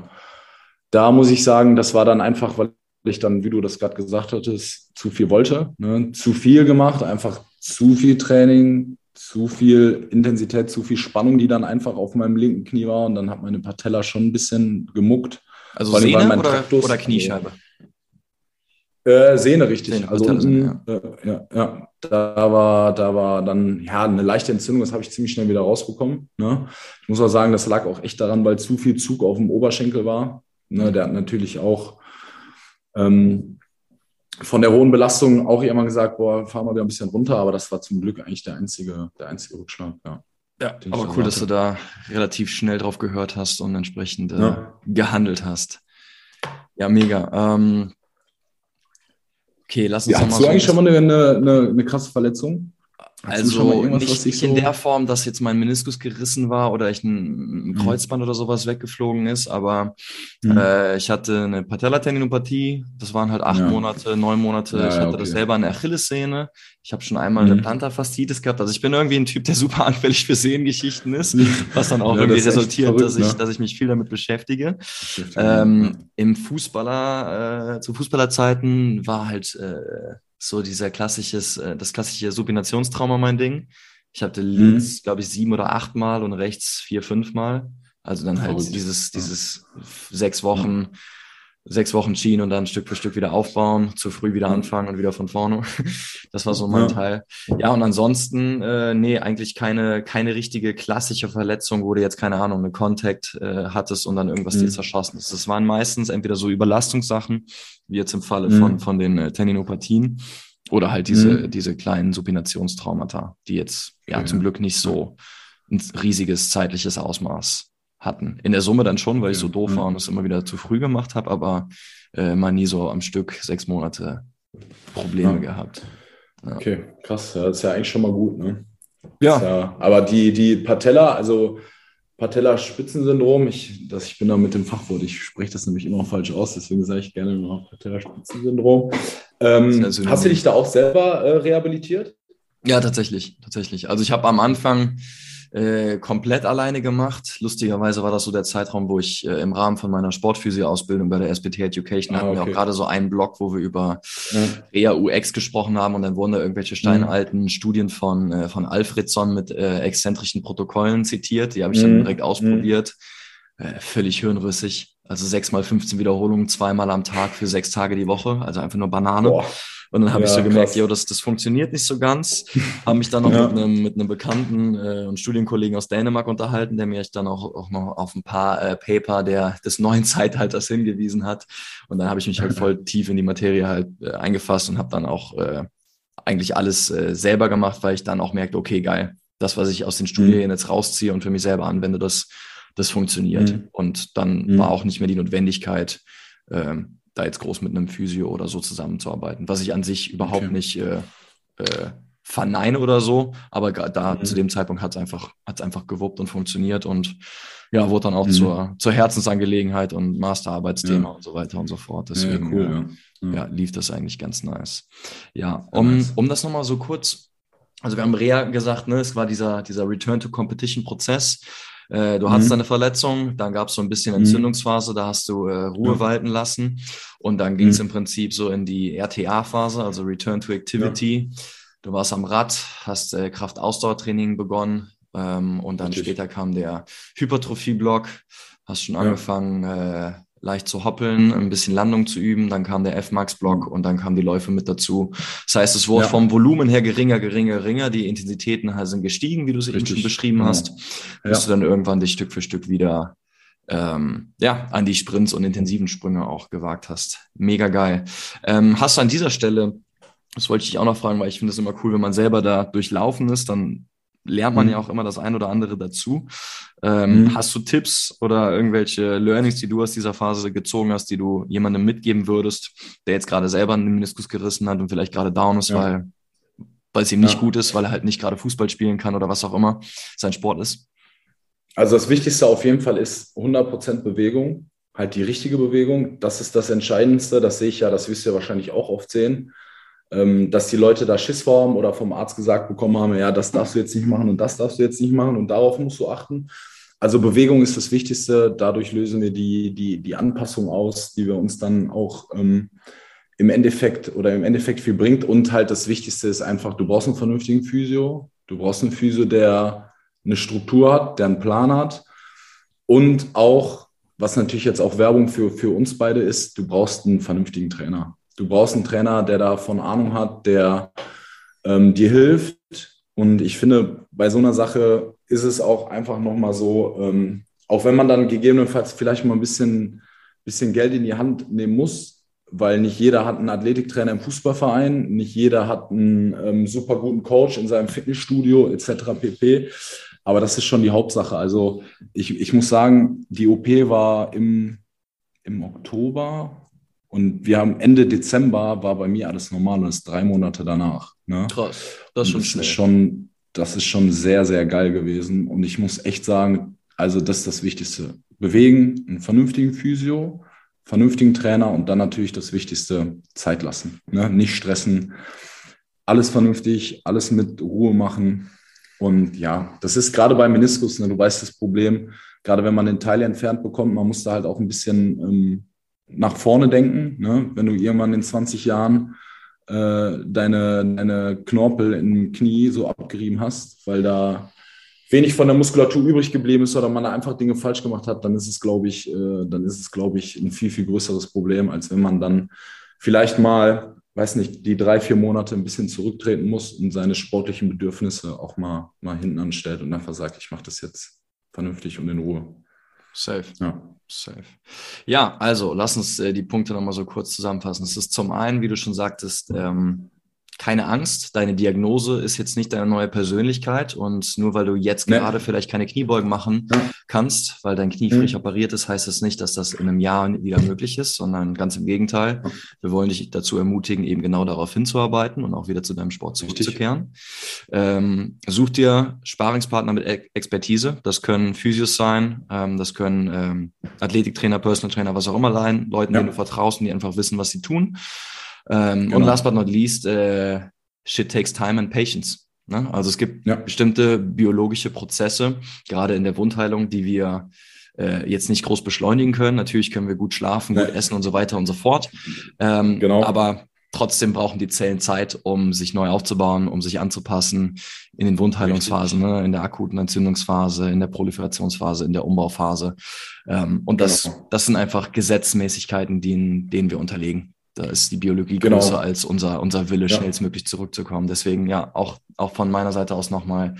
Speaker 2: da muss ich sagen, das war dann einfach, weil ich dann, wie du das gerade gesagt hattest, zu viel wollte. Ne? Zu viel gemacht, einfach zu viel Training, zu viel Intensität, zu viel Spannung, die dann einfach auf meinem linken Knie war. Und dann hat meine Patella schon ein bisschen gemuckt.
Speaker 1: Also Sehne oder, oder Kniescheibe?
Speaker 2: Äh, Sehne, richtig. Sehne, also unten, ja. Äh, ja, ja, da war, da war dann ja eine leichte Entzündung, das habe ich ziemlich schnell wieder rausbekommen. Ne? Ich muss auch sagen, das lag auch echt daran, weil zu viel Zug auf dem Oberschenkel war. Ne? Der hat natürlich auch ähm, von der hohen Belastung auch irgendwann gesagt, boah, fahren wir wieder ein bisschen runter, aber das war zum Glück eigentlich der einzige, der einzige Rückschlag, ja.
Speaker 1: Ja, aber cool, dass du da relativ schnell drauf gehört hast und entsprechend äh, gehandelt hast. Ja, mega. Ähm,
Speaker 2: Okay, lass uns ja, Hast du eigentlich schon mal eine, eine, eine krasse Verletzung?
Speaker 1: Also nicht so in der Form, dass jetzt mein Meniskus gerissen war oder ich ein, mhm. Kreuzband mhm. oder sowas weggeflogen ist, aber mhm. äh, ich hatte eine Patellatendinopathie, das waren halt acht ja. Monate, neun Monate. Ja, ich hatte okay. das selber eine Achillessehne. Ich habe schon einmal mhm. eine Plantarfaszitis gehabt. Also ich bin irgendwie ein Typ, der super anfällig für Sehengeschichten ist, was dann auch ja, irgendwie resultiert, verrückt, dass, ich, ne? dass ich mich viel damit beschäftige. Ähm, Im Fußballer, äh, zu Fußballerzeiten war halt äh, so dieser klassisches, äh, das klassische Supinationstrauma mein Ding. Ich hatte links, mhm. glaube ich, sieben oder acht Mal und rechts vier, fünf Mal. Also dann halt oh, dieses, dieses sechs Wochen sechs Wochen Schien und dann Stück für Stück wieder aufbauen, zu früh wieder anfangen und wieder von vorne. Das war so mein ja. Teil. Ja, und ansonsten, äh, nee, eigentlich keine, keine richtige klassische Verletzung, wo du jetzt, keine Ahnung, eine Contact äh, hattest und dann irgendwas mhm. dir zerschossen ist. Das waren meistens entweder so Überlastungssachen, wie jetzt im Falle mhm. von, von den äh, Tendinopathien, oder halt diese, mhm. diese kleinen Supinationstraumata, die jetzt ja, ja zum Glück nicht so ein riesiges zeitliches Ausmaß hatten. In der Summe dann schon, weil ich so doof war und es immer wieder zu früh gemacht habe, aber äh, mal nie so am Stück sechs Monate Probleme ja. gehabt.
Speaker 2: Ja. Okay, krass. Ja, das ist ja eigentlich schon mal gut, ne? Ja. ja. Aber die, die Patella, also Patella-Spitzensyndrom, ich, das, ich bin da mit dem Fachwort, ich spreche das nämlich immer falsch aus, deswegen sage ich gerne immer Patella-Spitzensyndrom. Ähm, hast du dich da auch selber äh, rehabilitiert?
Speaker 1: Ja, tatsächlich, tatsächlich. Also ich habe am Anfang äh, komplett alleine gemacht. Lustigerweise war das so der Zeitraum, wo ich äh, im Rahmen von meiner Sportphysio-Ausbildung bei der SBT Education ah, hatten okay. wir auch gerade so einen Blog, wo wir über ja. Rea UX gesprochen haben und dann wurden da irgendwelche steinalten mhm. Studien von, äh, von Alfredson mit äh, exzentrischen Protokollen zitiert. Die habe ich dann mhm. direkt ausprobiert. Äh, völlig hirnrissig. Also sechs mal 15 Wiederholungen, zweimal am Tag für sechs Tage die Woche. Also einfach nur Banane. Boah. Und dann habe ja, ich so gemerkt, jo, das, das funktioniert nicht so ganz. habe mich dann noch ja. mit, einem, mit einem Bekannten äh, und Studienkollegen aus Dänemark unterhalten, der mir dann auch, auch noch auf ein paar äh, Paper der, des neuen Zeitalters hingewiesen hat. Und dann habe ich mich halt voll tief in die Materie halt äh, eingefasst und habe dann auch äh, eigentlich alles äh, selber gemacht, weil ich dann auch merkte, okay, geil, das, was ich aus den Studien mhm. jetzt rausziehe und für mich selber anwende, das, das funktioniert. Mhm. Und dann mhm. war auch nicht mehr die Notwendigkeit, ähm, da jetzt groß mit einem Physio oder so zusammenzuarbeiten, was ich an sich überhaupt okay. nicht äh, äh, verneine oder so, aber da mhm. zu dem Zeitpunkt hat es einfach, hat's einfach gewuppt und funktioniert und ja, wurde dann auch mhm. zur, zur Herzensangelegenheit und Masterarbeitsthema ja. und so weiter und so fort. Deswegen ja, cool, ja. ja, lief das eigentlich ganz nice. Ja, um, nice. um das nochmal so kurz, also wir haben Rea gesagt, ne, es war dieser, dieser Return-to-Competition-Prozess. Äh, du mhm. hattest eine Verletzung, dann gab es so ein bisschen mhm. Entzündungsphase, da hast du äh, Ruhe ja. walten lassen und dann ging es mhm. im Prinzip so in die RTA-Phase, also Return to Activity. Ja. Du warst am Rad, hast äh, Kraft-Ausdauertraining begonnen ähm, und dann Richtig. später kam der Hypertrophie-Block, hast schon ja. angefangen, äh, leicht zu hoppeln, ein bisschen Landung zu üben. Dann kam der F-Max-Block und dann kamen die Läufe mit dazu. Das heißt, es wurde ja. vom Volumen her geringer, geringer, geringer. Die Intensitäten sind gestiegen, wie du es eben schon beschrieben genau. hast. Ja. Bis du dann irgendwann dich Stück für Stück wieder ähm, ja, an die Sprints und intensiven Sprünge auch gewagt hast. Mega geil. Ähm, hast du an dieser Stelle, das wollte ich dich auch noch fragen, weil ich finde es immer cool, wenn man selber da durchlaufen ist, dann lernt man mhm. ja auch immer das ein oder andere dazu. Ähm, mhm. Hast du Tipps oder irgendwelche Learnings, die du aus dieser Phase gezogen hast, die du jemandem mitgeben würdest, der jetzt gerade selber einen Meniskus gerissen hat und vielleicht gerade down ist, ja. weil, weil es ihm nicht ja. gut ist, weil er halt nicht gerade Fußball spielen kann oder was auch immer sein Sport ist?
Speaker 2: Also das Wichtigste auf jeden Fall ist 100% Bewegung, halt die richtige Bewegung. Das ist das Entscheidendste. Das sehe ich ja, das wirst du ja wahrscheinlich auch oft sehen dass die Leute da Schiss vor haben oder vom Arzt gesagt bekommen haben, ja, das darfst du jetzt nicht machen und das darfst du jetzt nicht machen und darauf musst du achten. Also Bewegung ist das Wichtigste. Dadurch lösen wir die, die, die Anpassung aus, die wir uns dann auch ähm, im Endeffekt oder im Endeffekt viel bringt. Und halt das Wichtigste ist einfach, du brauchst einen vernünftigen Physio. Du brauchst einen Physio, der eine Struktur hat, der einen Plan hat. Und auch, was natürlich jetzt auch Werbung für, für uns beide ist, du brauchst einen vernünftigen Trainer. Du brauchst einen Trainer, der davon Ahnung hat, der ähm, dir hilft. Und ich finde, bei so einer Sache ist es auch einfach nochmal so, ähm, auch wenn man dann gegebenenfalls vielleicht mal ein bisschen, bisschen Geld in die Hand nehmen muss, weil nicht jeder hat einen Athletiktrainer im Fußballverein, nicht jeder hat einen ähm, super guten Coach in seinem Fitnessstudio etc. pp. Aber das ist schon die Hauptsache. Also ich, ich muss sagen, die OP war im, im Oktober, und wir haben Ende Dezember war bei mir alles normal und ist drei Monate danach. Ne? Krass, das ist schon das. Ist schon, das ist schon sehr, sehr geil gewesen. Und ich muss echt sagen, also das ist das Wichtigste. Bewegen, einen vernünftigen Physio, vernünftigen Trainer und dann natürlich das Wichtigste, Zeit lassen. Ne? Nicht stressen, alles vernünftig, alles mit Ruhe machen. Und ja, das ist gerade bei Meniskus, ne, du weißt das Problem, gerade wenn man den Teil entfernt bekommt, man muss da halt auch ein bisschen ähm, nach vorne denken. Ne? Wenn du irgendwann in 20 Jahren äh, deine, deine Knorpel im Knie so abgerieben hast, weil da wenig von der Muskulatur übrig geblieben ist oder man einfach Dinge falsch gemacht hat, dann ist es, glaube ich, äh, dann ist es, glaube ich, ein viel, viel größeres Problem, als wenn man dann vielleicht mal, weiß nicht, die drei, vier Monate ein bisschen zurücktreten muss und seine sportlichen Bedürfnisse auch mal, mal hinten anstellt und einfach sagt, ich mache das jetzt vernünftig und in Ruhe.
Speaker 1: Safe. Ja. Safe. Ja, also lass uns äh, die Punkte nochmal so kurz zusammenfassen. Es ist zum einen, wie du schon sagtest, ähm, keine Angst, deine Diagnose ist jetzt nicht deine neue Persönlichkeit und nur weil du jetzt nee. gerade vielleicht keine Kniebeugen machen ja. kannst, weil dein Knie mhm. frisch operiert ist, heißt das nicht, dass das in einem Jahr wieder möglich ist, sondern ganz im Gegenteil. Wir wollen dich dazu ermutigen, eben genau darauf hinzuarbeiten und auch wieder zu deinem Sport zurückzukehren. Ähm, such dir Sparingspartner mit e Expertise. Das können Physios sein, ähm, das können ähm, Athletiktrainer, Personal Trainer, was auch immer sein, Leuten, ja. denen du vertraust und die einfach wissen, was sie tun. Ähm, genau. Und last but not least, äh, shit takes time and patience. Ne? Also es gibt ja. bestimmte biologische Prozesse, gerade in der Wundheilung, die wir äh, jetzt nicht groß beschleunigen können. Natürlich können wir gut schlafen, gut ja. essen und so weiter und so fort. Ähm, genau. Aber trotzdem brauchen die Zellen Zeit, um sich neu aufzubauen, um sich anzupassen in den Wundheilungsphasen, ne? in der akuten Entzündungsphase, in der Proliferationsphase, in der Umbauphase. Ähm, und das, genau. das sind einfach Gesetzmäßigkeiten, denen, denen wir unterlegen. Da ist die Biologie genau. größer als unser, unser Wille, ja. schnellstmöglich zurückzukommen. Deswegen ja, auch, auch von meiner Seite aus nochmal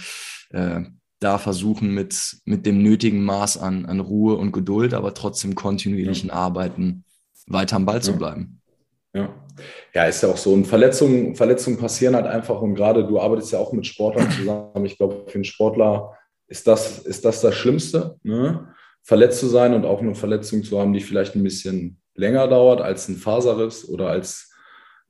Speaker 1: äh, da versuchen mit, mit dem nötigen Maß an, an Ruhe und Geduld, aber trotzdem kontinuierlichen ja. Arbeiten weiter am Ball zu bleiben.
Speaker 2: Ja. Ja, ist ja auch so. Und Verletzungen, Verletzungen passieren halt einfach. Und gerade du arbeitest ja auch mit Sportlern zusammen. Ich glaube, für einen Sportler ist das ist das, das Schlimmste, ne? verletzt zu sein und auch eine Verletzung zu haben, die vielleicht ein bisschen länger dauert als ein Faserriss oder als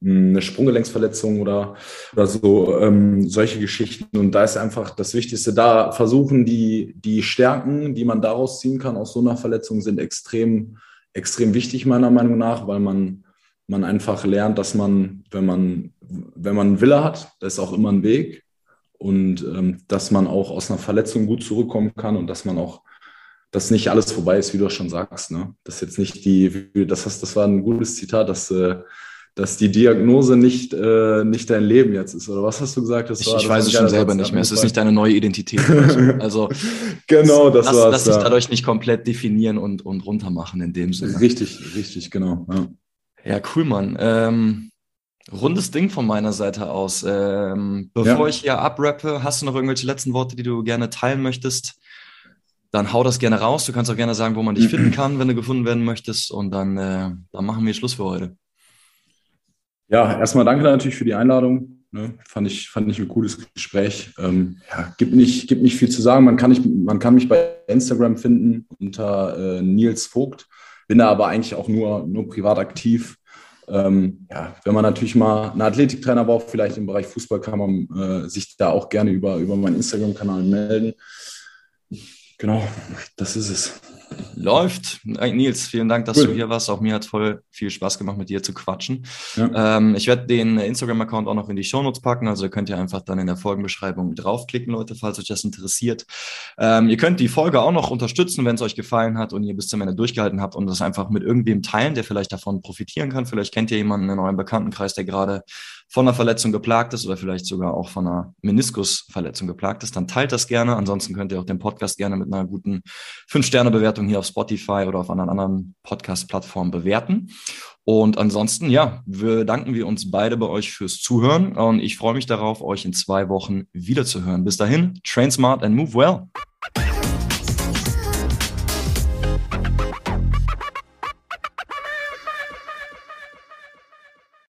Speaker 2: hm, eine Sprunggelenksverletzung oder, oder so, ähm, solche Geschichten. Und da ist einfach das Wichtigste, da versuchen die, die Stärken, die man daraus ziehen kann aus so einer Verletzung, sind extrem, extrem wichtig, meiner Meinung nach, weil man, man einfach lernt, dass man, wenn man, wenn man Wille hat, da ist auch immer ein Weg. Und ähm, dass man auch aus einer Verletzung gut zurückkommen kann und dass man auch dass nicht alles vorbei ist, wie du schon sagst. Ne? Das jetzt nicht die, das, hast, das war ein gutes Zitat, dass, äh, dass die Diagnose nicht, äh, nicht dein Leben jetzt ist. Oder was hast du gesagt?
Speaker 1: Das war, ich, ich weiß es schon selber nicht mehr. Es ist nicht deine neue Identität. So. Also
Speaker 2: genau, das
Speaker 1: lass, Lass dich dadurch nicht komplett definieren und, und runtermachen in dem Sinne.
Speaker 2: Richtig, richtig, genau.
Speaker 1: Ja, ja cool, Mann. Ähm, rundes Ding von meiner Seite aus. Ähm, bevor ja. ich hier abrappe, hast du noch irgendwelche letzten Worte, die du gerne teilen möchtest? Dann hau das gerne raus. Du kannst auch gerne sagen, wo man dich finden kann, wenn du gefunden werden möchtest. Und dann, äh, dann machen wir Schluss für heute.
Speaker 2: Ja, erstmal danke natürlich für die Einladung. Ne? Fand, ich, fand ich ein cooles Gespräch. Ähm, ja, gibt, nicht, gibt nicht viel zu sagen. Man kann, nicht, man kann mich bei Instagram finden unter äh, Nils Vogt. Bin da aber eigentlich auch nur, nur privat aktiv. Ähm, ja, wenn man natürlich mal einen Athletiktrainer braucht, vielleicht im Bereich Fußball, kann man äh, sich da auch gerne über, über meinen Instagram-Kanal melden. Genau, das ist es.
Speaker 1: Läuft. Nils, vielen Dank, dass cool. du hier warst. Auch mir hat voll viel Spaß gemacht, mit dir zu quatschen. Ja. Ähm, ich werde den Instagram-Account auch noch in die Shownotes packen. Also könnt ihr einfach dann in der Folgenbeschreibung draufklicken, Leute, falls euch das interessiert. Ähm, ihr könnt die Folge auch noch unterstützen, wenn es euch gefallen hat und ihr bis zum Ende durchgehalten habt und das einfach mit irgendwem teilen, der vielleicht davon profitieren kann. Vielleicht kennt ihr jemanden in eurem Bekanntenkreis, der gerade von einer Verletzung geplagt ist oder vielleicht sogar auch von einer Meniskusverletzung geplagt ist, dann teilt das gerne. Ansonsten könnt ihr auch den Podcast gerne mit einer guten 5-Sterne-Bewertung hier auf Spotify oder auf anderen, anderen Podcast-Plattformen bewerten. Und ansonsten, ja, bedanken wir uns beide bei euch fürs Zuhören und ich freue mich darauf, euch in zwei Wochen wiederzuhören. Bis dahin, train smart and move well.